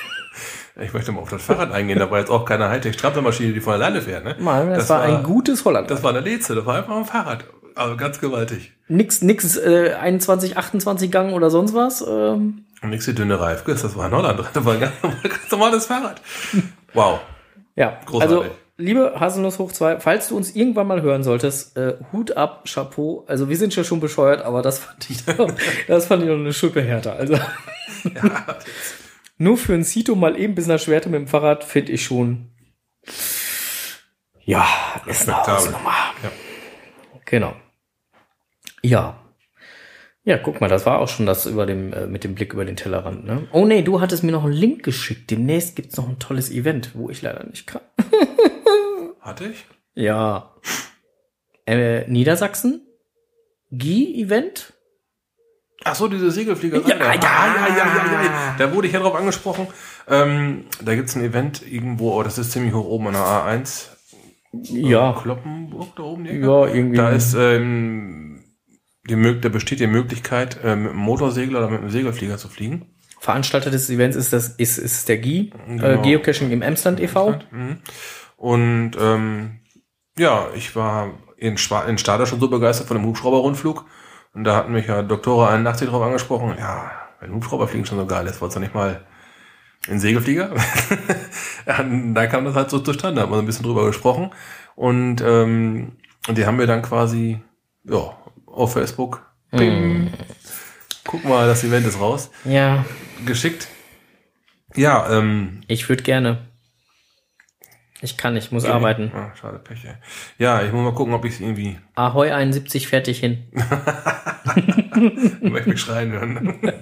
Speaker 2: Ich möchte mal auf das Fahrrad eingehen. Da war jetzt auch keine Hightech-Strampelmaschine, die von alleine fährt. Ne?
Speaker 1: Mann, das, war, ein gutes Holland.
Speaker 2: Das war eine Leze, das war einfach ein Fahrrad. Also ganz gewaltig.
Speaker 1: nix, nix, äh, 21, 28 Gang oder sonst was. Ähm,
Speaker 2: nix die dünne Reifgis, das war in Holland. Das war ein ganz, ganz normales Fahrrad. Wow.
Speaker 1: ja,
Speaker 2: Großartig.
Speaker 1: also, liebe Haselnuss hoch 2, falls du uns irgendwann mal hören solltest, äh, Hut ab, Chapeau. Also, wir sind ja schon bescheuert, aber das fand ich, noch, das fand ich noch eine Schippe härter. Also,
Speaker 2: Ja,
Speaker 1: nur für ein Cito mal eben bis nach Schwerte mit dem Fahrrad finde ich schon, ja, ist eine. Hausnummer.
Speaker 2: Ja.
Speaker 1: Genau. Ja. Ja, guck mal, das war auch schon das über dem, äh, mit dem Blick über den Tellerrand, ne? Oh nee, du hattest mir noch einen Link geschickt. Demnächst gibt's noch ein tolles Event, wo ich leider nicht kann.
Speaker 2: hatte ich?
Speaker 1: Ja. Äh, Niedersachsen? GI-Event?
Speaker 2: Ach so, diese Segelfliegerei.
Speaker 1: Ja,
Speaker 2: da.
Speaker 1: ja.
Speaker 2: Ah, ja, ja, ja, ja. Da wurde ich ja drauf angesprochen. Ähm, da gibt's ein Event irgendwo, oh, das ist ziemlich hoch oben an der A1.
Speaker 1: Ja.
Speaker 2: Kloppenburg da oben.
Speaker 1: Ja, irgendwie.
Speaker 2: Da ist ähm, die, da besteht die Möglichkeit, äh, mit einem Motorsegler oder mit einem Segelflieger zu fliegen.
Speaker 1: Veranstalter des Events ist das, ist, ist der GI, äh,
Speaker 2: Genau.
Speaker 1: Geocaching im Emsland e.V.
Speaker 2: Mhm. Und ähm, ja, ich war in, Schwa in Stade schon so begeistert von dem Hubschrauber-Rundflug. Und da hatten mich ja Doktor 81 drauf angesprochen. Ja, wenn Hubschrauberfliegen schon so geil ist, wolltest du nicht mal in Segelflieger? da kam das halt so zustande, haben wir so ein bisschen drüber gesprochen. Und, ähm, die haben wir dann quasi, ja, auf Facebook, ping, guck mal, das Event ist raus,
Speaker 1: Ja,
Speaker 2: geschickt. Ja, ähm,
Speaker 1: ich würde gerne. Ich kann nicht, muss arbeiten.
Speaker 2: Ah, schade, Pech, ey. Ja, ich muss mal gucken, ob ich es irgendwie
Speaker 1: Ahoi 71 fertig hin.
Speaker 2: möchte mich schreien hören.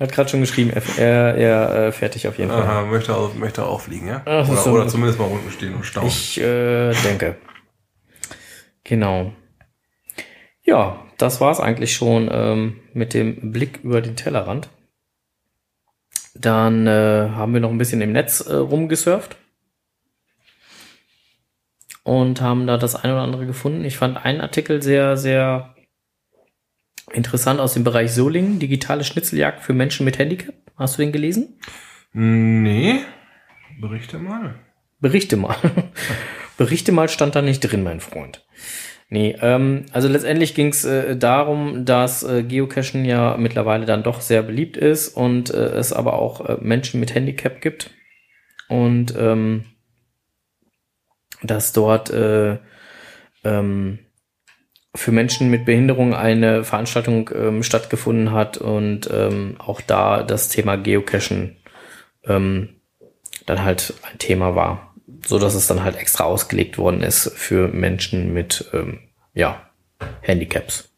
Speaker 1: Hat gerade schon geschrieben, er, er, äh, fertig auf jeden Fall.
Speaker 2: Aha, möchte, auch, möchte auch fliegen, ja?
Speaker 1: Ach,
Speaker 2: oder,
Speaker 1: so.
Speaker 2: oder zumindest mal unten stehen und staunen.
Speaker 1: Ich äh, denke. Genau. Ja, das war's eigentlich schon ähm, mit dem Blick über den Tellerrand. Dann äh, haben wir noch ein bisschen im Netz äh, rumgesurft und haben da das eine oder andere gefunden. Ich fand einen Artikel sehr, sehr interessant aus dem Bereich Solingen, digitale Schnitzeljagd für Menschen mit Handicap. Hast du den gelesen?
Speaker 2: nee, berichte mal.
Speaker 1: Berichte mal. Berichte mal stand da nicht drin, mein Freund. Nee, ähm, also letztendlich ging es äh, darum, dass äh, Geocachen ja mittlerweile dann doch sehr beliebt ist und äh, es aber auch äh, Menschen mit Handicap gibt. Und ähm, dass dort äh, ähm, für Menschen mit Behinderung eine Veranstaltung ähm, stattgefunden hat und ähm, auch da das Thema Geocachen ähm, dann halt ein Thema war, so dass es dann halt extra ausgelegt worden ist für Menschen mit ähm, ja Handicaps.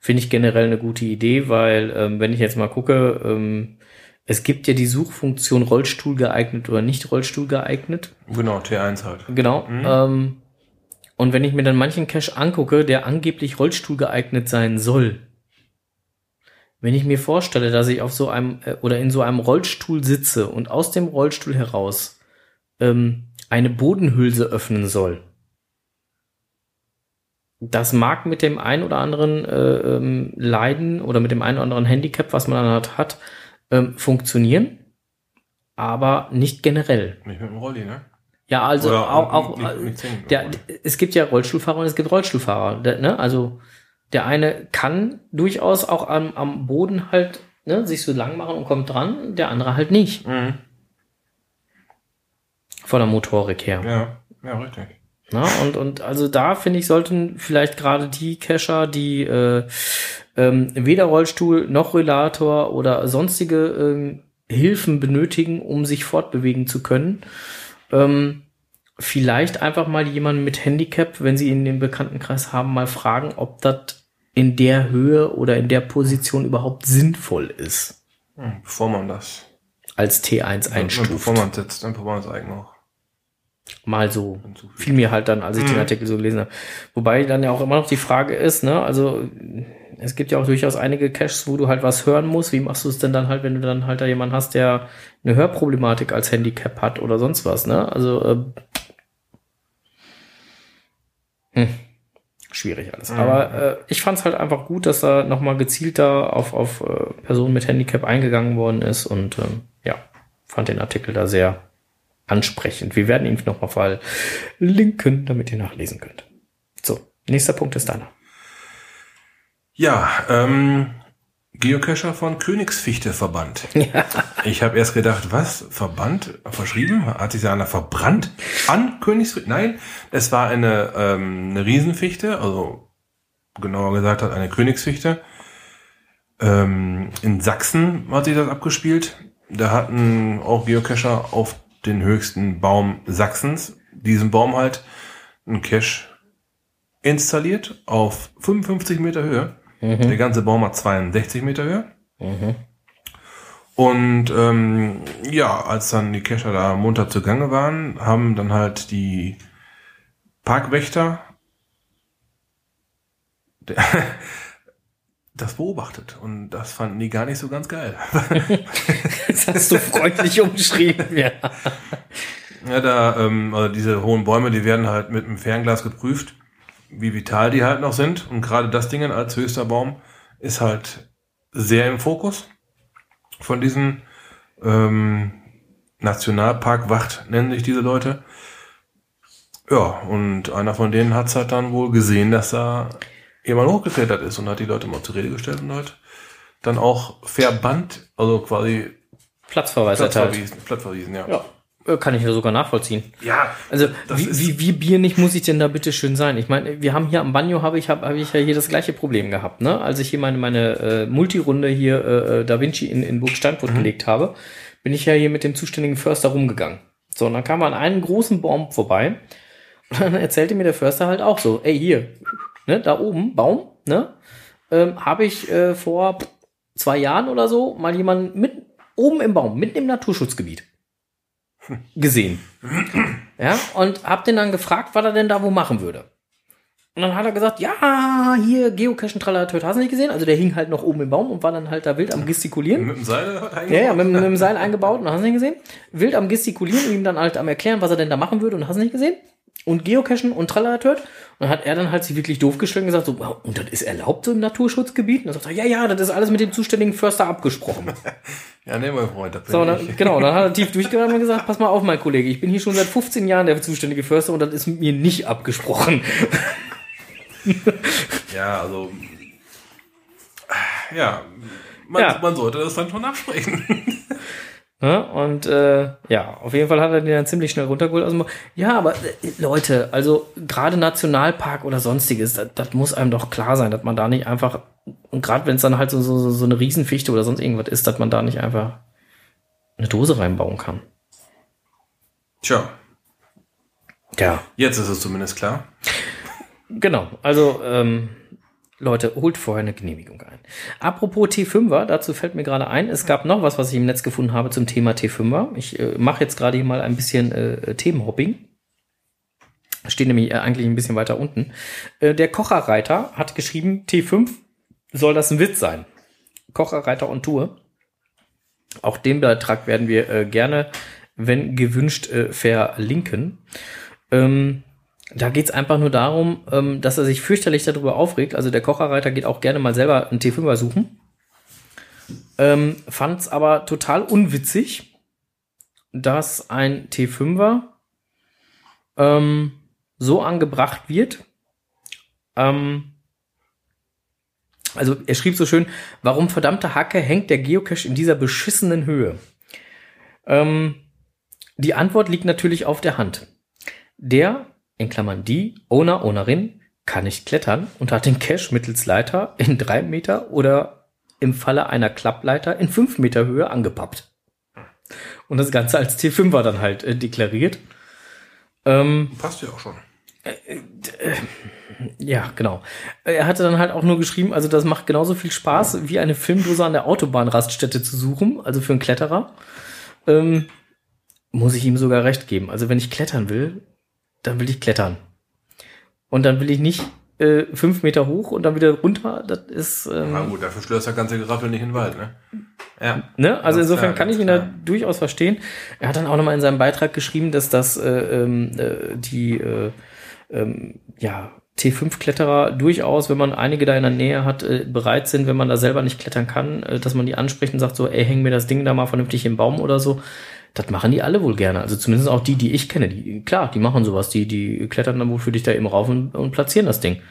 Speaker 1: Finde ich generell eine gute Idee, weil ähm, wenn ich jetzt mal gucke, ähm, es gibt ja die Suchfunktion Rollstuhl geeignet oder nicht Rollstuhl geeignet.
Speaker 2: Genau, T1 halt.
Speaker 1: Genau. Ähm, und wenn ich mir dann manchen Cache angucke, der angeblich Rollstuhl geeignet sein soll, wenn ich mir vorstelle, dass ich auf so einem äh, oder in so einem Rollstuhl sitze und aus dem Rollstuhl heraus ähm, eine Bodenhülse öffnen soll, das mag mit dem ein oder anderen äh, ähm, Leiden oder mit dem ein oder anderen Handicap, was man dann hat, hat ähm, funktionieren, aber nicht generell.
Speaker 2: Nicht mit dem Rolli, ne?
Speaker 1: Ja, also
Speaker 2: Oder
Speaker 1: auch, äh,
Speaker 2: nicht zwingend,
Speaker 1: der, es gibt ja Rollstuhlfahrer und es gibt Rollstuhlfahrer. Der, ne? Also der eine kann durchaus auch am, am Boden halt ne, sich so lang machen und kommt dran, der andere halt nicht.
Speaker 2: Mhm.
Speaker 1: Von der Motorik her.
Speaker 2: Ja, ja, richtig.
Speaker 1: Na, und, und also da finde ich, sollten vielleicht gerade die Cacher, die äh, ähm, weder Rollstuhl noch Rollator oder sonstige ähm, Hilfen benötigen, um sich fortbewegen zu können, ähm, vielleicht einfach mal jemanden mit Handicap, wenn sie ihn in den Bekanntenkreis haben, mal fragen, ob das in der Höhe oder in der Position überhaupt sinnvoll ist,
Speaker 2: Mhm. Bevor man das
Speaker 1: als T1
Speaker 2: Bevor
Speaker 1: einstuft.
Speaker 2: man es setzt, dann bevor man es eigentlich noch
Speaker 1: Mal so fiel mir halt dann, als ich den
Speaker 2: Mhm.
Speaker 1: Artikel so gelesen habe. Wobei dann ja auch immer noch die Frage ist, ne, also es gibt ja auch durchaus einige Caches, wo du halt was hören musst. Wie machst du es denn dann halt, wenn du dann halt da jemanden hast, der eine Hörproblematik als Handicap hat oder sonst was, ne? Also ähm, hm, schwierig alles.
Speaker 2: Mhm.
Speaker 1: Aber äh, ich fand es halt einfach gut, dass da nochmal gezielter auf, auf äh, Personen mit Handicap eingegangen worden ist und ähm, ja, fand den Artikel da sehr ansprechend. Wir werden ihn nochmal verlinken, damit ihr nachlesen könnt. So, nächster Punkt ist deiner.
Speaker 2: Ja, ähm, Geocacher von Königsfichte Verband. Ich habe erst gedacht, was? Verband? Verschrieben? Hat sich einer verbrannt? An Königsfichte? Nein, es war eine, ähm, eine Riesenfichte, also genauer gesagt hat eine Königsfichte. Ähm, in Sachsen hat sich das abgespielt. Da hatten auch Geocacher auf den höchsten Baum Sachsens, diesen Baum halt, einen Cache installiert auf 55 Meter Höhe. Der ganze Baum hat 62 Meter Höhe. Und ähm, ja, als dann die Cacher da munter zugange waren, haben dann halt die Parkwächter der- das beobachtet. Und das fanden die gar nicht so ganz geil.
Speaker 1: Das hast du freundlich umschrieben, ja.
Speaker 2: Ja, da, ähm, also diese hohen Bäume, die werden halt mit einem Fernglas geprüft, wie vital die halt noch sind. Und gerade das Ding als höchster Baum ist halt sehr im Fokus von diesen ähm, Nationalparkwacht nennen sich diese Leute. Ja, und einer von denen hat's halt dann wohl gesehen, dass da jemand hochgeklettert ist und hat die Leute mal zur Rede gestellt und halt dann auch verbannt, also quasi
Speaker 1: Platzverweis
Speaker 2: Platz
Speaker 1: erteilt.
Speaker 2: verwiesen, Platz verwiesen, ja.
Speaker 1: Ja, äh, kann ich ja sogar nachvollziehen.
Speaker 2: ja
Speaker 1: Also wie, wie, wie biernig muss ich denn da bitte schön sein? Ich meine, wir haben hier am Banjo habe ich hab, hab ich ja hier das gleiche Problem gehabt, ne? Als ich hier meine meine äh, Multirunde hier äh, Da Vinci in, in Burg Steinfurt gelegt habe, bin ich ja hier mit dem zuständigen Förster rumgegangen. So, und dann kam man an einen großen Baum vorbei und dann erzählte mir der Förster halt auch so, ey hier, ne, da oben Baum, ne, ähm, habe ich äh, vor zwei Jahren oder so mal jemanden mit oben im Baum, mitten im Naturschutzgebiet gesehen. Ja, und hab den dann gefragt, was er denn da wo machen würde. Und dann hat er gesagt, ja, hier Geocachen Tralatöt, hast du nicht gesehen? Also der hing halt noch oben im Baum und war dann halt da wild am gestikulieren.
Speaker 2: Mit dem Seil
Speaker 1: Ja, ja, mit, mit dem Seil eingebaut und hast du nicht gesehen? Wild am gestikulieren und ihm dann halt am erklären, was er denn da machen würde und hast du nicht gesehen? Und Geocachen und Tralatöt. Und dann hat er dann halt sich wirklich doof gestellt und gesagt, so, "Wow, und das ist erlaubt so im Naturschutzgebiet? Und dann sagt er, ja, ja, das ist alles mit dem zuständigen Förster abgesprochen.
Speaker 2: Ja, nee, mein Freund, das bin
Speaker 1: So, und
Speaker 2: ich.
Speaker 1: dann, genau, dann hat er tief durchgegangen und gesagt, pass mal auf, mein Kollege, ich bin hier schon seit 15 Jahren der zuständige Förster und das ist mit mir nicht abgesprochen.
Speaker 2: Ja, also. Ja, man,
Speaker 1: Ja.
Speaker 2: man sollte das dann schon absprechen.
Speaker 1: Ne? Und äh, ja, auf jeden Fall hat er den dann ziemlich schnell runtergeholt. Bau. ja, aber äh, Leute, also gerade Nationalpark oder sonstiges, das, das muss einem doch klar sein, dass man da nicht einfach, und gerade wenn es dann halt so, so, so eine Riesenfichte oder sonst irgendwas ist, dass man da nicht einfach eine Dose reinbauen kann.
Speaker 2: Tja,
Speaker 1: Ja.
Speaker 2: jetzt ist es zumindest klar.
Speaker 1: Genau, also ähm, Leute, holt vorher eine Genehmigung ein. Apropos T5er, dazu fällt mir gerade ein, es gab noch was, was ich im Netz gefunden habe zum Thema T5er. Ich äh, mache jetzt gerade hier mal ein bisschen äh, Themenhopping. Steht nämlich äh, eigentlich ein bisschen weiter unten. Äh, der Kocherreiter hat geschrieben, T5 soll das ein Witz sein. Kocherreiter on Tour. Auch den Beitrag werden wir äh, gerne, wenn gewünscht, äh, verlinken. Ähm, da geht's einfach nur darum, ähm, dass er sich fürchterlich darüber aufregt. Also der Kocherreiter geht auch gerne mal selber einen T5er suchen. Ähm, fand's aber total unwitzig, dass ein T5er ähm, so angebracht wird. Ähm, also er schrieb so schön, warum verdammte Hacke hängt der Geocache in dieser beschissenen Höhe? Ähm, die Antwort liegt natürlich auf der Hand. Der, in Klammern die, Owner, Ownerin, kann nicht klettern und hat den Cache mittels Leiter in drei Meter oder im Falle einer Klappleiter in fünf Meter Höhe angepappt. Und das Ganze als T5er dann halt äh, deklariert. Ähm,
Speaker 2: Passt ja auch schon.
Speaker 1: ja, genau. Er hatte dann halt auch nur geschrieben, also das macht genauso viel Spaß, wie eine Filmdose an der Autobahnraststätte zu suchen, also für einen Kletterer. Ähm, muss ich ihm sogar recht geben. Also wenn ich klettern will, dann will ich klettern. Und dann will ich nicht äh, fünf Meter hoch und dann wieder runter. Das ist. Ähm,
Speaker 2: Na gut, dafür stört das ganze Geraffel nicht in den Wald, ne? Ja.
Speaker 1: Ne? Also
Speaker 2: Ganz
Speaker 1: insofern
Speaker 2: klar,
Speaker 1: kann ich ihn da
Speaker 2: klar.
Speaker 1: durchaus verstehen. Er hat dann auch nochmal in seinem Beitrag geschrieben, dass das äh, ähm, äh, die äh, ähm, ja, T5-Kletterer durchaus, wenn man einige da in der Nähe hat, äh, bereit sind, wenn man da selber nicht klettern kann, äh, dass man die anspricht und sagt so, ey, häng mir das Ding da mal vernünftig im Baum oder so. Das machen die alle wohl gerne. Also zumindest auch die, die ich kenne. Die, klar, die machen sowas. Die, die klettern dann wohl für dich da eben rauf und, und platzieren das Ding.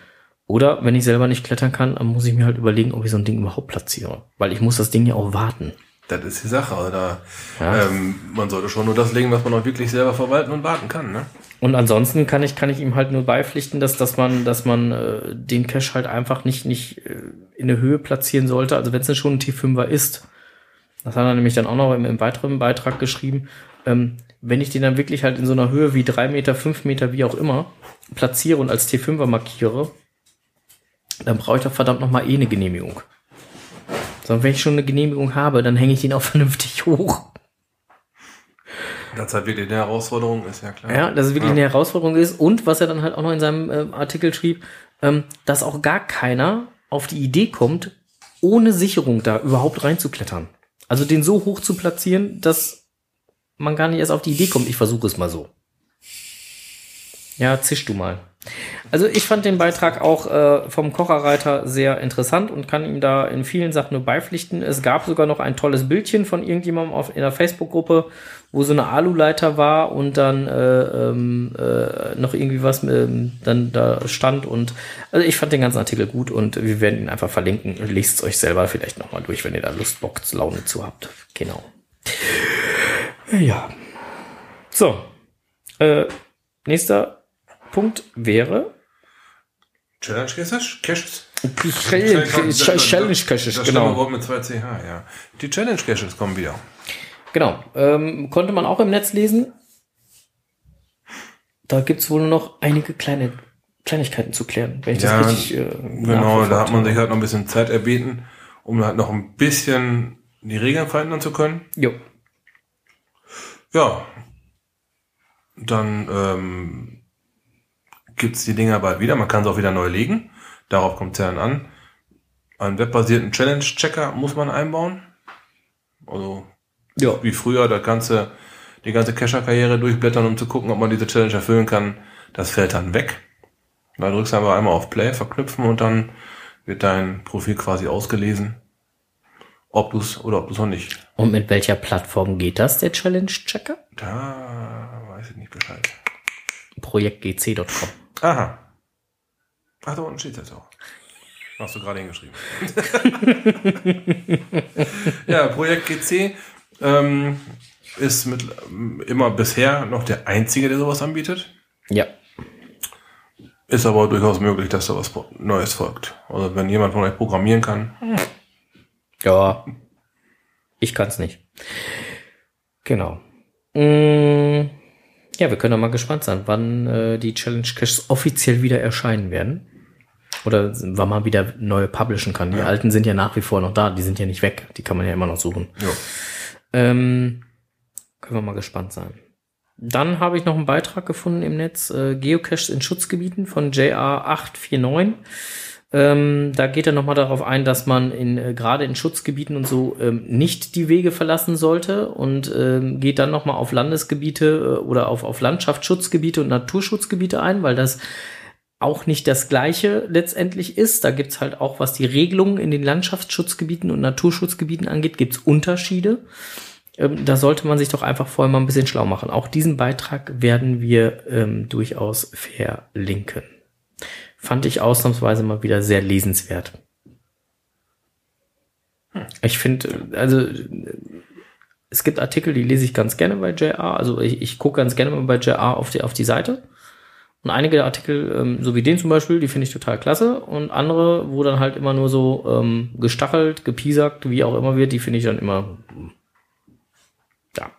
Speaker 1: Oder wenn ich selber nicht klettern kann, dann muss ich mir halt überlegen, ob ich so ein Ding überhaupt platziere. Weil ich muss das Ding ja auch warten.
Speaker 2: Das ist die Sache. Also da,
Speaker 1: Ja.
Speaker 2: ähm, man sollte schon nur das legen, was man auch wirklich selber verwalten und warten kann, ne?
Speaker 1: Und ansonsten kann ich, kann ich ihm halt nur beipflichten, dass, dass man, dass man äh, den Cache halt einfach nicht, nicht äh, in der Höhe platzieren sollte. Also wenn es schon ein T5er ist. Das hat er nämlich dann auch noch im, im weiteren Beitrag geschrieben. Ähm, wenn ich den dann wirklich halt in so einer Höhe wie drei Meter, fünf Meter, wie auch immer, platziere und als T5er markiere, dann brauche ich doch verdammt noch mal eh eine Genehmigung. Sondern wenn ich schon eine Genehmigung habe, dann hänge ich den auch vernünftig hoch.
Speaker 2: Das halt wirklich eine Herausforderung ist, ja klar.
Speaker 1: Ja, dass es wirklich eine Herausforderung ist. Und was er dann halt auch noch in seinem ähm, Artikel schrieb, ähm, dass auch gar keiner auf die Idee kommt, ohne Sicherung da überhaupt reinzuklettern. Also den so hoch zu platzieren, dass man gar nicht erst auf die Idee kommt. Ich versuche es mal so. Ja, zisch du mal. Also ich fand den Beitrag auch äh, vom Kocherreiter sehr interessant und kann ihm da in vielen Sachen nur beipflichten. Es gab sogar noch ein tolles Bildchen von irgendjemandem auf, in der Facebook-Gruppe, wo so eine Aluleiter war und dann äh, ähm, äh, noch irgendwie was ähm, dann da stand. Und also ich fand den ganzen Artikel gut und wir werden ihn einfach verlinken. Lest es euch selber vielleicht nochmal durch, wenn ihr da Lust, Bock, Laune zu habt. Genau. Ja. So. Äh, nächster Punkt wäre
Speaker 2: Challenge Caches?
Speaker 1: Challenge Challenge Caches, genau.
Speaker 2: mit 2 CH, ja. Die Challenge Caches kommen wieder.
Speaker 1: Genau. Ähm, konnte man auch im Netz lesen. Da gibt's wohl noch einige kleine Kleinigkeiten zu klären, wenn ich
Speaker 2: Ja,
Speaker 1: das richtig äh,
Speaker 2: Genau, da hat man sich halt noch ein bisschen Zeit erbeten, um halt noch ein bisschen die Regeln verändern zu können.
Speaker 1: Jo.
Speaker 2: Ja. Dann ähm, gibt's die Dinger bald wieder. Man kann sie auch wieder neu legen. Darauf kommt es ja dann an. Einen webbasierten Challenge-Checker muss man einbauen. Also
Speaker 1: Ja.
Speaker 2: wie früher, das ganze, die ganze Cacher-Karriere durchblättern, um zu gucken, ob man diese Challenge erfüllen kann. Das fällt dann weg. Da drückst du einfach einmal auf Play, verknüpfen und dann wird dein Profil quasi ausgelesen, ob du es oder ob du es noch nicht.
Speaker 1: Und mit welcher Plattform geht das, der Challenge Checker?
Speaker 2: Da weiß ich nicht Bescheid.
Speaker 1: Projektgc.com.
Speaker 2: Aha. Ach, da unten steht das auch. Hast du gerade hingeschrieben. ja, Projekt GC ähm, ist mit, immer bisher noch der einzige, der sowas anbietet.
Speaker 1: Ja.
Speaker 2: Ist aber durchaus möglich, dass da was Neues folgt. Also wenn jemand von euch programmieren kann.
Speaker 1: Ja. Ich kann's nicht. Genau. Mm, ja, wir können doch mal gespannt sein, wann äh, die Challenge Caches offiziell wieder erscheinen werden. Oder wann man wieder neue publishen kann. Die alten sind ja nach wie vor noch da, die sind ja nicht weg. Die kann man ja immer noch suchen.
Speaker 2: Ja.
Speaker 1: Ähm, können wir mal gespannt sein. Dann habe ich noch einen Beitrag gefunden im Netz, äh, Geocaches in Schutzgebieten von JR849. Ähm, da geht er nochmal darauf ein, dass man in, äh, gerade in Schutzgebieten und so ähm, nicht die Wege verlassen sollte und ähm, geht dann nochmal auf Landesgebiete äh, oder auf, auf Landschaftsschutzgebiete und Naturschutzgebiete ein, weil das auch nicht das gleiche letztendlich ist. Da gibt's halt auch, was die Regelungen in den Landschaftsschutzgebieten und Naturschutzgebieten angeht, gibt's Unterschiede. Ähm, da sollte man sich doch einfach vorher mal ein bisschen schlau machen. Auch diesen Beitrag werden wir ähm, durchaus verlinken. Fand ich ausnahmsweise mal wieder sehr lesenswert. Ich finde, also es gibt Artikel, die lese ich ganz gerne bei JR. Also ich, ich gucke ganz gerne mal bei JR auf die, auf die Seite. Und einige Artikel, ähm, so wie den zum Beispiel, die finde ich total klasse. Und andere, wo dann halt immer nur so ähm, gestachelt, gepiesackt, wie auch immer wird, die finde ich dann immer. Ja.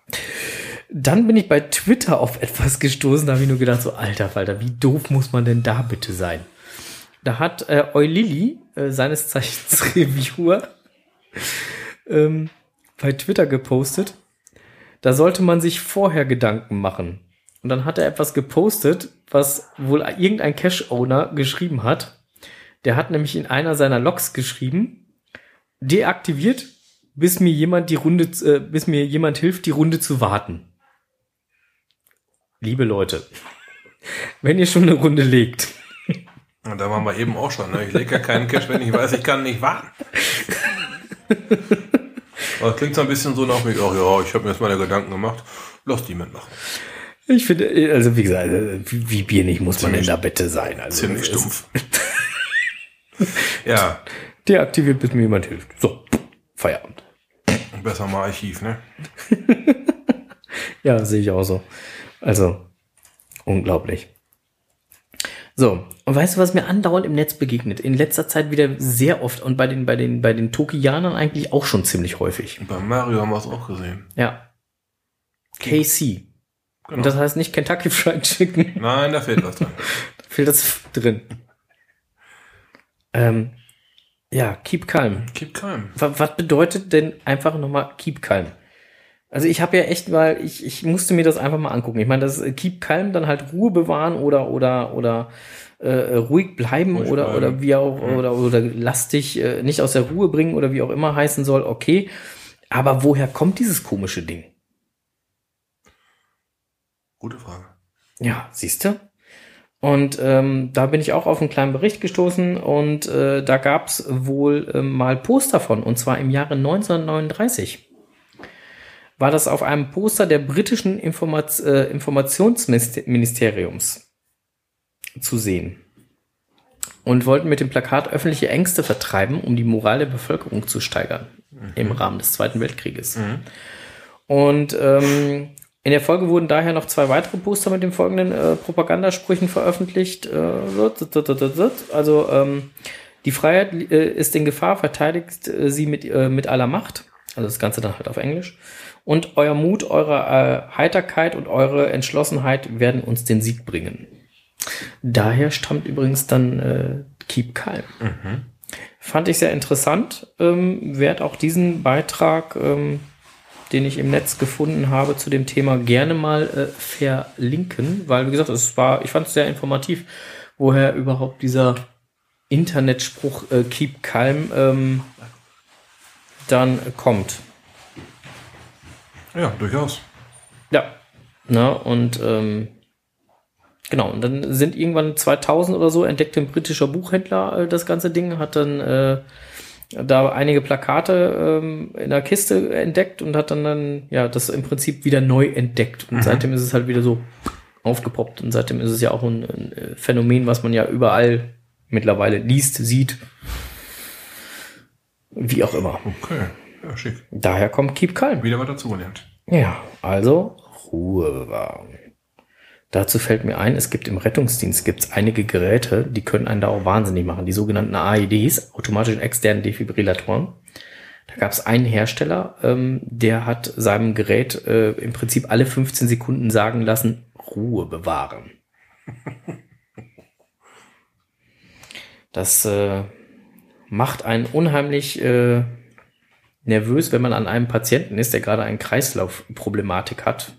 Speaker 1: Dann bin ich bei Twitter auf etwas gestoßen, da habe ich nur gedacht, so alter Falter, wie doof muss man denn da bitte sein? Da hat äh, Eulili, äh, seines Zeichens Reviewer, ähm, bei Twitter gepostet. Da sollte man sich vorher Gedanken machen. Und dann hat er etwas gepostet, was wohl irgendein Cache-Owner geschrieben hat. Der hat nämlich in einer seiner Logs geschrieben, deaktiviert, bis mir jemand die Runde, äh, bis mir jemand hilft, die Runde zu warten. Liebe Leute, wenn ihr schon eine Runde legt.
Speaker 2: Und da waren wir eben auch schon. Ne? Ich lege ja keinen Cache, wenn ich weiß, ich kann nicht warten. Aber das klingt so ein bisschen so nach mir, ach ja, ich habe mir jetzt meine Gedanken gemacht, lass die mitmachen.
Speaker 1: Ich finde, also wie gesagt, wie, biernig muss man denn da bitte sein? Also,
Speaker 2: Ziemlich stumpf. ja.
Speaker 1: Deaktiviert, bis mir jemand hilft. So, Feierabend.
Speaker 2: Besser mal Archiv, ne?
Speaker 1: ja, sehe ich auch so. Also, unglaublich. So, und weißt du, was mir andauernd im Netz begegnet? In letzter Zeit wieder sehr oft und bei den, bei den, bei den Tokianern eigentlich auch schon ziemlich häufig.
Speaker 2: Bei Mario haben wir es auch gesehen.
Speaker 1: Ja. KC. Genau. Und das heißt nicht Kentucky Fried Chicken.
Speaker 2: Nein, da fehlt was drin.
Speaker 1: da fehlt das drin. Ähm, ja, keep calm.
Speaker 2: Keep calm.
Speaker 1: Was, was bedeutet denn einfach nochmal keep calm? Also ich habe ja echt mal, ich, ich musste mir das einfach mal angucken. Ich meine, das äh, Keep Calm dann halt Ruhe bewahren oder oder oder äh, ruhig bleiben ruhig oder bleiben. oder wie auch mhm. oder oder lastig äh, nicht aus der Ruhe bringen oder wie auch immer heißen soll. Okay, aber woher kommt dieses komische Ding?
Speaker 2: Gute Frage.
Speaker 1: Ja, siehst du? Und ähm, da bin ich auch auf einen kleinen Bericht gestoßen und äh, da gab es wohl äh, mal Poster von und zwar im Jahre 1939 war das auf einem Poster der britischen Informat äh, Informationsministeriums zu sehen und wollten mit dem Plakat öffentliche Ängste vertreiben, um die Moral der Bevölkerung zu steigern mhm. im Rahmen des Zweiten Weltkrieges. Mhm. Und ähm, in der Folge wurden daher noch zwei weitere Poster mit den folgenden äh, Propagandasprüchen veröffentlicht. Äh, also ähm, die Freiheit äh, ist in Gefahr, verteidigt äh, sie mit, äh, mit aller Macht. Also das Ganze dann halt auf Englisch und euer Mut, eure äh, Heiterkeit und eure Entschlossenheit werden uns den Sieg bringen. Daher stammt übrigens dann äh, Keep Calm. Mhm. Fand ich sehr interessant. Ähm, Werde auch diesen Beitrag, ähm, den ich im Netz gefunden habe, zu dem Thema gerne mal äh, verlinken, weil wie gesagt, es war, ich fand es sehr informativ, woher überhaupt dieser Internetspruch äh, Keep Calm ähm, dann kommt.
Speaker 2: Ja, durchaus.
Speaker 1: Ja. Na, und ähm, genau, und dann sind irgendwann 2000 oder so entdeckte ein britischer Buchhändler äh, das ganze Ding, hat dann äh, da einige Plakate ähm, in der Kiste entdeckt und hat dann dann ja das im Prinzip wieder neu entdeckt und mhm. seitdem ist es halt wieder so aufgepoppt und seitdem ist es ja auch ein, ein äh, Phänomen, was man ja überall mittlerweile liest, sieht, wie auch immer.
Speaker 2: Okay. Ja, schick.
Speaker 1: Daher kommt Keep Calm.
Speaker 2: Wieder was dazugelernt.
Speaker 1: Ja, also Ruhe bewahren. Dazu fällt mir ein, es gibt im Rettungsdienst gibt's einige Geräte, die können einen da auch wahnsinnig machen. Die sogenannten AEDs, automatischen externen Defibrillatoren. Da gab es einen Hersteller, ähm, der hat seinem Gerät äh, im Prinzip alle 15 Sekunden sagen lassen, Ruhe bewahren. Das äh, macht einen unheimlich äh, nervös, wenn man an einem Patienten ist, der gerade eine Kreislaufproblematik hat,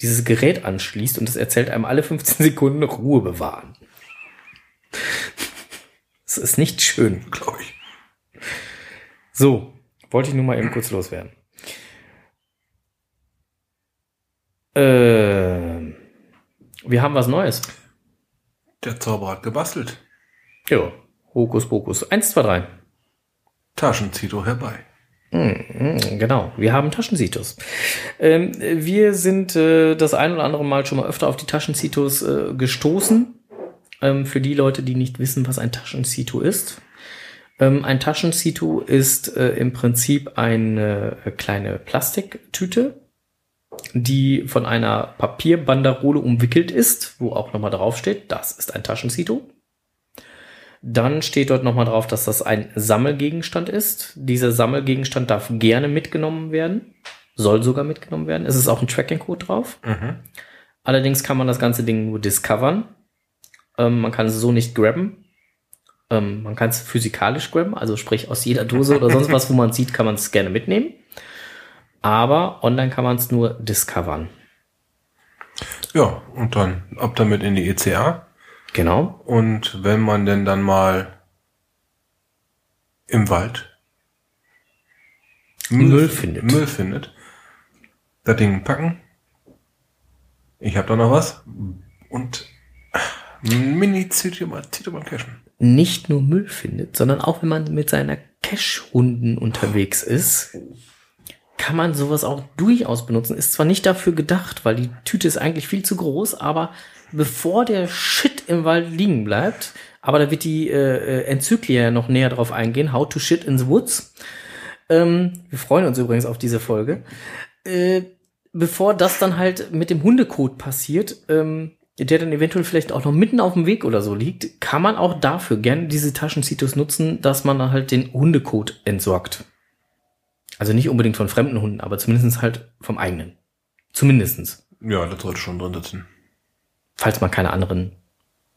Speaker 1: dieses Gerät anschließt und es erzählt einem alle 15 Sekunden Ruhe bewahren. Das ist nicht schön.
Speaker 2: Glaube ich.
Speaker 1: So, wollte ich nur mal eben kurz loswerden. Äh, wir haben was Neues.
Speaker 2: Der Zauberer hat gebastelt.
Speaker 1: Ja, Hokus Pokus. Eins, zwei, drei.
Speaker 2: Taschenzito herbei.
Speaker 1: Mhm, Genau, wir haben Taschensitus. Ähm, wir sind äh, das ein oder andere Mal schon mal öfter auf die Taschensitus äh, gestoßen. Ähm, für die Leute, die nicht wissen, was ein Taschensitu ist. Ähm, ein Taschensitu ist äh, im Prinzip eine kleine Plastiktüte, die von einer Papierbanderole umwickelt ist, wo auch nochmal draufsteht, das ist ein Taschensitu. Dann steht dort nochmal drauf, dass das ein Sammelgegenstand ist. Dieser Sammelgegenstand darf gerne mitgenommen werden, soll sogar mitgenommen werden. Es ist auch ein Tracking-Code drauf.
Speaker 2: Mhm.
Speaker 1: Allerdings kann man das ganze Ding nur discovern. Ähm, man kann es so nicht grabben. Ähm, man kann es physikalisch grabben, also sprich aus jeder Dose oder sonst was, wo man sieht, kann man es gerne mitnehmen. Aber online kann man es nur discovern.
Speaker 2: Ja, und dann ab damit in die ECA.
Speaker 1: Genau.
Speaker 2: Und wenn man denn dann mal im Wald
Speaker 1: Müll findet.
Speaker 2: Müll findet, das Ding packen. Ich habe da noch was. Und mini Zittermann cashen.
Speaker 1: Nicht nur Müll findet, sondern auch wenn man mit seiner Cash-Hunden unterwegs ist, kann man sowas auch durchaus benutzen. Ist zwar nicht dafür gedacht, weil die Tüte ist eigentlich viel zu groß, aber bevor der Shit im Wald liegen bleibt, aber da wird die äh, äh, Enzyklia noch näher drauf eingehen, How to Shit in the Woods. Ähm, wir freuen uns übrigens auf diese Folge. Äh, bevor das dann halt mit dem Hundekot passiert, ähm, der dann eventuell vielleicht auch noch mitten auf dem Weg oder so liegt, kann man auch dafür gerne diese Taschenzitus nutzen, dass man dann halt den Hundekot entsorgt. Also nicht unbedingt von fremden Hunden, aber zumindest halt vom eigenen. Zumindestens.
Speaker 2: Ja, das sollte schon drin sitzen.
Speaker 1: Falls man keine anderen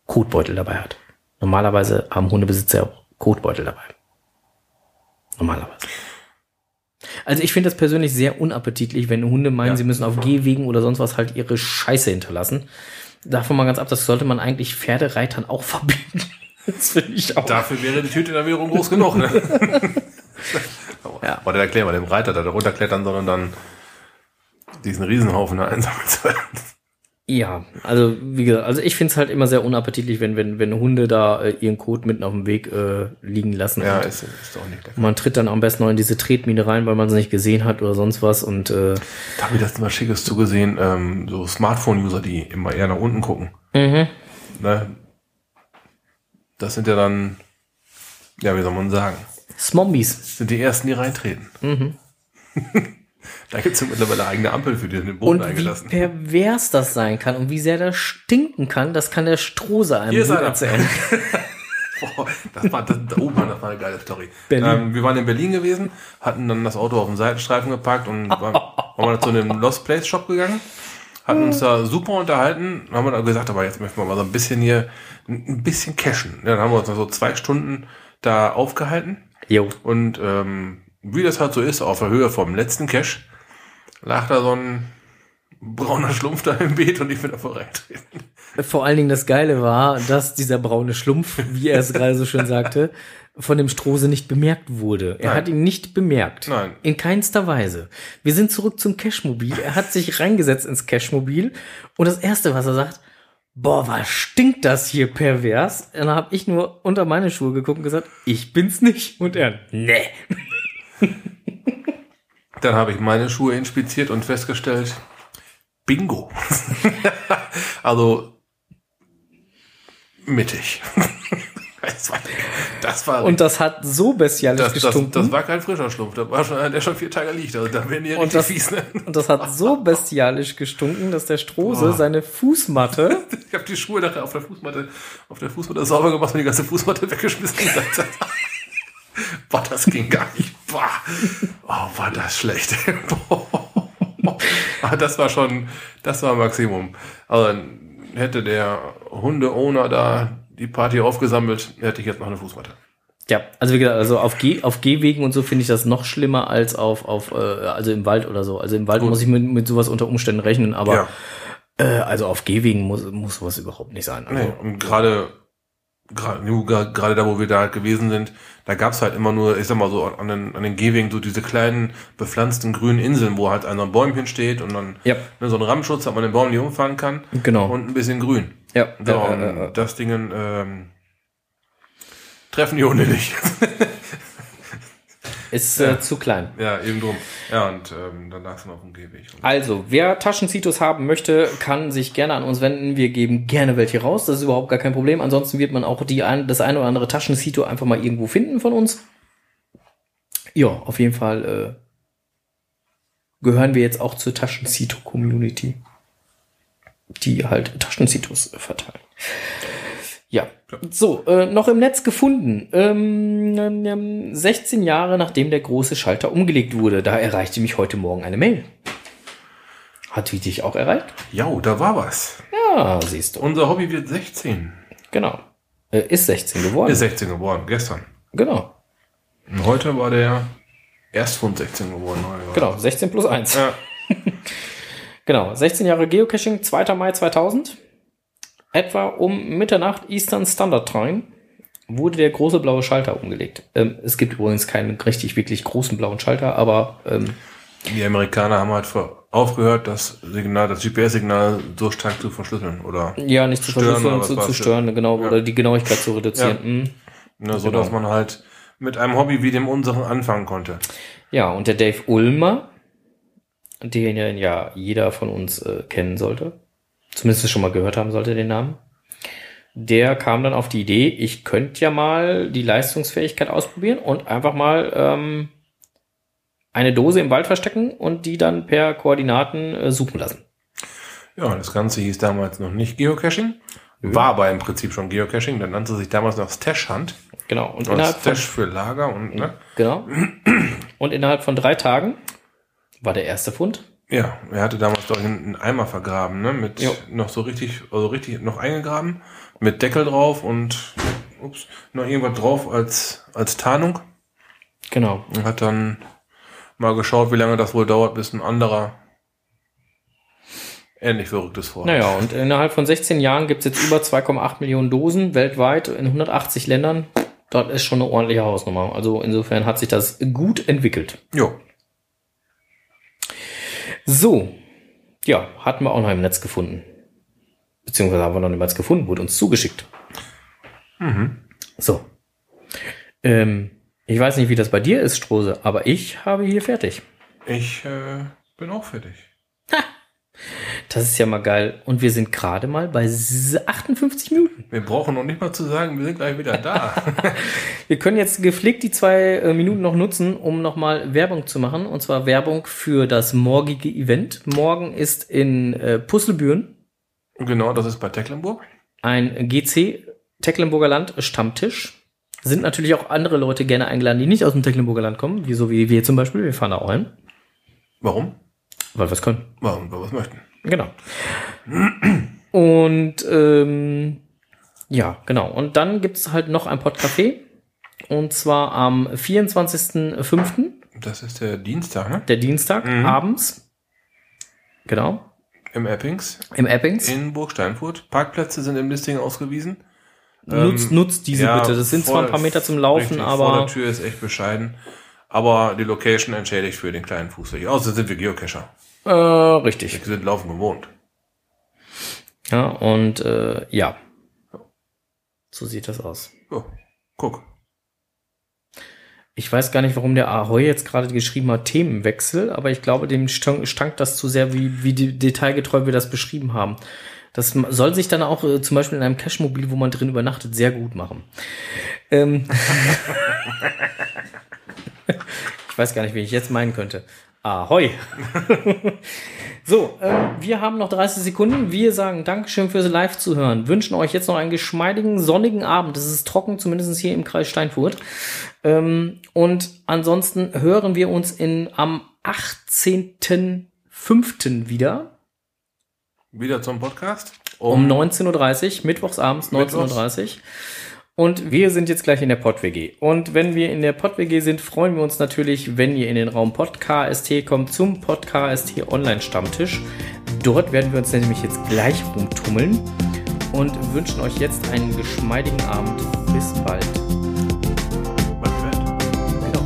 Speaker 1: Kotbeutel dabei hat. Normalerweise haben Hundebesitzer ja auch Kotbeutel dabei. Normalerweise. Also ich finde das persönlich sehr unappetitlich, wenn Hunde meinen,
Speaker 2: Ja.
Speaker 1: sie müssen auf Gehwegen oder sonst was halt ihre Scheiße hinterlassen. Davon mal ganz ab, das sollte man eigentlich Pferdereitern auch verbieten. Das finde ich auch.
Speaker 2: Dafür wäre die Tüte dann wiederum groß genug. Ne?
Speaker 1: Ja.
Speaker 2: Der erklären wir dem Reiter, da runterklettern, sondern dann diesen Riesenhaufen da einsammeln soll.
Speaker 1: Ja, also wie gesagt, also ich finde es halt immer sehr unappetitlich, wenn, wenn, wenn Hunde da äh, ihren Kot mitten auf dem Weg äh, liegen lassen.
Speaker 2: Ja, ist, ist doch nicht lecker.
Speaker 1: man tritt dann am besten noch in diese Tretmine rein, weil man sie nicht gesehen hat oder sonst was. Und äh,
Speaker 2: Da habe ich das mal Schickes zugesehen, ähm, so Smartphone-User, die immer eher nach unten gucken.
Speaker 1: mhm.
Speaker 2: Ne? Das sind ja dann, ja, wie soll man sagen,
Speaker 1: Smombies.
Speaker 2: sind die Ersten, die reintreten.
Speaker 1: Mhm.
Speaker 2: Da gibt es ja mittlerweile eigene Ampel für die in den Boden
Speaker 1: Und wie
Speaker 2: eingelassen.
Speaker 1: pervers das sein kann und wie sehr das stinken kann, das kann der Strose einem
Speaker 2: Hier ist einer.
Speaker 1: erzählen.
Speaker 2: Boah, das war, das, oh Mann, das war eine geile Story. Ähm, wir waren in Berlin gewesen, hatten dann das Auto auf den Seitenstreifen geparkt und waren, waren wir zu einem Lost Place Shop gegangen, hatten uns da super unterhalten, haben wir dann gesagt, aber jetzt möchten wir mal so ein bisschen hier, ein bisschen cashen. Ja, dann haben wir uns noch so zwei Stunden da aufgehalten
Speaker 1: Jo.
Speaker 2: und ähm, wie das halt so ist, auf der Höhe vom letzten Cache, lag da so ein brauner Schlumpf da im Beet und ich bin da vorbeigetreten.
Speaker 1: Vor allen Dingen das Geile war, dass dieser braune Schlumpf, wie er es gerade so schön sagte, von dem Strose nicht bemerkt wurde. Er
Speaker 2: Nein.
Speaker 1: hat ihn nicht bemerkt.
Speaker 2: Nein.
Speaker 1: In keinster Weise. Wir sind zurück zum Cashmobil. Er hat sich reingesetzt ins Cashmobil und das erste, was er sagt, boah, was stinkt das hier pervers? Und dann habe ich nur unter meine Schuhe geguckt und gesagt, ich bin's nicht. Und er, nee.
Speaker 2: Dann habe ich meine Schuhe inspiziert und festgestellt, Bingo. also mittig. das war, das war,
Speaker 1: Und das hat so bestialisch
Speaker 2: das, das,
Speaker 1: gestunken.
Speaker 2: das war kein frischer Schlumpf, das war schon einer, der schon vier Tage liegt. Also da werden die ja
Speaker 1: Und das,
Speaker 2: fies. Ne?
Speaker 1: und das hat so bestialisch gestunken, dass der Strose
Speaker 2: Oh.
Speaker 1: seine Fußmatte
Speaker 2: Ich habe die Schuhe nachher auf der Fußmatte, auf der Fußmatte sauber gemacht und die ganze Fußmatte weggeschmissen. Boah, das ging gar nicht. Boah, oh, war das schlecht. Ah, das war schon, das war Maximum. Also hätte der Hunde-Owner da die Party aufgesammelt, hätte ich jetzt noch eine Fußmatte.
Speaker 1: Ja, also wie gesagt, also auf, Geh auf Gehwegen und so finde ich das noch schlimmer als auf, auf äh, also im Wald oder so. Also im Wald
Speaker 2: Gut.
Speaker 1: muss ich mit, mit sowas unter Umständen rechnen, aber
Speaker 2: Ja.
Speaker 1: äh, also auf Gehwegen muss, muss sowas überhaupt nicht sein. Also,
Speaker 2: Nee, und gerade gerade da, wo wir da halt gewesen sind, da gab's halt immer nur, ich sag mal so, an den, an den Gehwegen so diese kleinen bepflanzten grünen Inseln, wo halt ein Bäumchen steht und dann
Speaker 1: Ja.
Speaker 2: ne, so ein Rammschutz, dass man den Baum nicht umfahren kann.
Speaker 1: Genau.
Speaker 2: Und ein bisschen grün.
Speaker 1: ja,
Speaker 2: und
Speaker 1: äh, äh,
Speaker 2: das Ding ähm, treffen die Hunde nicht.
Speaker 1: Ist
Speaker 2: Ja.
Speaker 1: äh, zu klein.
Speaker 2: Ja, eben drum. Ja, und ähm, dann lag es noch auf dem Gehweg.
Speaker 1: Also, wer Taschenzitos haben möchte, kann sich gerne an uns wenden. Wir geben gerne welche raus. Das ist überhaupt gar kein Problem. Ansonsten wird man auch die ein, das eine oder andere Taschenzito einfach mal irgendwo finden von uns. Ja, auf jeden Fall äh, gehören wir jetzt auch zur Taschenzito-Community, die halt Taschenzitos äh, verteilen. Ja, so, äh, noch im Netz gefunden. Ähm, ähm, 16 Jahre nachdem der große Schalter umgelegt wurde, da erreichte mich heute Morgen eine Mail. Hat die dich auch erreicht?
Speaker 2: Ja, da war was.
Speaker 1: Ja, siehst du.
Speaker 2: Unser Hobby wird 16.
Speaker 1: Genau. Äh, ist 16 geworden.
Speaker 2: Ist 16 geworden, gestern.
Speaker 1: genau.
Speaker 2: Und heute war der Erstfund 16 geworden. oder?
Speaker 1: Genau, 16 plus 1.
Speaker 2: Ja.
Speaker 1: Genau, 16 Jahre Geocaching, 2. Mai 2000. Etwa um Mitternacht Eastern Standard Time wurde der große blaue Schalter umgelegt. Ähm, es gibt übrigens keinen richtig, wirklich großen blauen Schalter, aber ähm,
Speaker 2: Die Amerikaner haben halt aufgehört, das Signal, das GPS-Signal so stark zu verschlüsseln. Oder
Speaker 1: ja, nicht zu
Speaker 2: Stören
Speaker 1: verschlüsseln, zu, zu stören, genau,
Speaker 2: Ja.
Speaker 1: oder die Genauigkeit zu reduzieren.
Speaker 2: Ja.
Speaker 1: Mhm.
Speaker 2: ne, so,
Speaker 1: Genau.
Speaker 2: dass man halt mit einem Hobby wie dem unseren anfangen konnte.
Speaker 1: Ja, und der Dave Ulmer, den ja- ja jeder von uns äh, kennen sollte, zumindest schon mal gehört haben sollte, den Namen, der kam dann auf die Idee, ich könnte ja mal die Leistungsfähigkeit ausprobieren und einfach mal ähm, eine Dose im Wald verstecken und die dann per Koordinaten äh, suchen lassen.
Speaker 2: Ja, das Ganze hieß damals noch nicht Geocaching. War aber im Prinzip schon Geocaching. Dann nannte sich damals noch Stash Hunt.
Speaker 1: Genau. Und
Speaker 2: Und
Speaker 1: innerhalb von,
Speaker 2: Stash für Lager und, ne?
Speaker 1: genau. Und innerhalb von drei Tagen war der erste Fund.
Speaker 2: Ja, er hatte damals doch einen Eimer vergraben, ne? Mit
Speaker 1: Jo.
Speaker 2: noch so richtig, also richtig noch eingegraben, mit Deckel drauf und ups, noch irgendwas drauf als, als Tarnung.
Speaker 1: Genau.
Speaker 2: Und hat dann mal geschaut, wie lange das wohl dauert, bis ein anderer ähnlich verrücktes vorhat.
Speaker 1: Naja, und innerhalb von 16 Jahren gibt es jetzt über 2,8 Millionen Dosen weltweit in 180 Ländern. Das ist schon eine ordentliche Hausnummer. Also insofern hat sich das gut entwickelt.
Speaker 2: Jo.
Speaker 1: So, ja, hatten wir auch noch im Netz gefunden. Beziehungsweise haben wir noch nicht mal gefunden, wurde uns zugeschickt. So. Ähm, ich weiß nicht, wie das bei dir ist, Strose, aber ich habe hier fertig.
Speaker 2: Ich äh, bin auch fertig.
Speaker 1: Das ist ja mal geil. Und wir sind gerade mal bei 58 Minuten.
Speaker 2: Wir brauchen noch nicht mal zu sagen, wir sind gleich wieder da.
Speaker 1: Wir können jetzt gepflegt die zwei äh, Minuten noch nutzen, um nochmal Werbung zu machen. Und zwar Werbung für das morgige Event. Morgen ist in äh, Pusselbüren
Speaker 2: genau, das ist bei Tecklenburg.
Speaker 1: ein GC Tecklenburger Land Stammtisch. Sind natürlich auch andere Leute gerne eingeladen, die nicht aus dem Tecklenburger Land kommen, wie so wie wir zum Beispiel. Wir fahren da auch hin,
Speaker 2: Warum?
Speaker 1: Weil wir es können.
Speaker 2: Warum wir was möchten.
Speaker 1: Genau. Und ähm, ja, genau. Und dann gibt's halt noch ein Podcafé. Und zwar am 24.05.,
Speaker 2: Das ist der Dienstag, ne?
Speaker 1: der Dienstag,
Speaker 2: Mhm.
Speaker 1: abends. Genau.
Speaker 2: Im Eppings
Speaker 1: Im Eppings.
Speaker 2: in Burg Steinfurt. Parkplätze sind im Listing ausgewiesen.
Speaker 1: nutzt,
Speaker 2: Ähm,
Speaker 1: nutzt diese
Speaker 2: ja,
Speaker 1: bitte. Das sind zwar
Speaker 2: vor-
Speaker 1: ein paar Meter zum Laufen,
Speaker 2: Richtig, Vor
Speaker 1: aber
Speaker 2: der Tür ist echt bescheiden. Aber die Location entschädigt für den kleinen Fußweg. Außerdem sind wir Geocacher.
Speaker 1: äh, richtig.
Speaker 2: Wir sind laufen gewohnt.
Speaker 1: Ja, und äh, ja. So sieht das aus.
Speaker 2: So, guck.
Speaker 1: Ich weiß gar nicht, warum der Ahoy jetzt gerade geschrieben hat, Themenwechsel, aber ich glaube, dem stank, das zu sehr, wie, wie detailgetreu wir das beschrieben haben. Das soll sich dann auch äh, zum Beispiel in einem Cashmobil, wo man drin übernachtet, sehr gut machen. Ähm, weiß gar nicht, wen ich jetzt meinen könnte. Ahoi. so, ähm, wir haben noch 30 Sekunden. Wir sagen Dankeschön fürs Live-Zuhören. Wünschen euch jetzt noch einen geschmeidigen, sonnigen Abend. Es ist trocken, zumindest hier im Kreis Steinfurt. Ähm, und ansonsten hören wir uns in, am 18.05. wieder
Speaker 2: Wieder zum Podcast.
Speaker 1: um 19.30 Uhr, mittwochs abends 19.30 Uhr. Und wir sind jetzt gleich in der Pod-WG. Und wenn wir in der Pod-WG sind, freuen wir uns natürlich, wenn ihr in den Raum Podcast kommt zum Podcast Online-Stammtisch. Dort werden wir uns nämlich jetzt gleich rumtummeln und wünschen euch jetzt einen geschmeidigen Abend. Bis bald. Genau.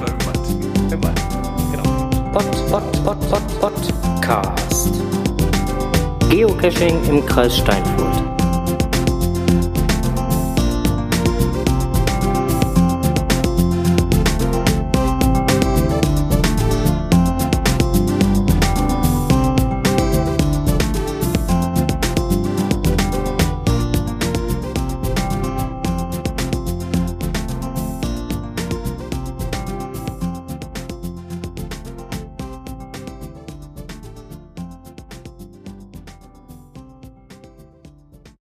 Speaker 2: Oder.
Speaker 1: Genau.
Speaker 4: Pod, Pod, Pod, Pod, Podcast. Geocaching im Kreis Steinfurt.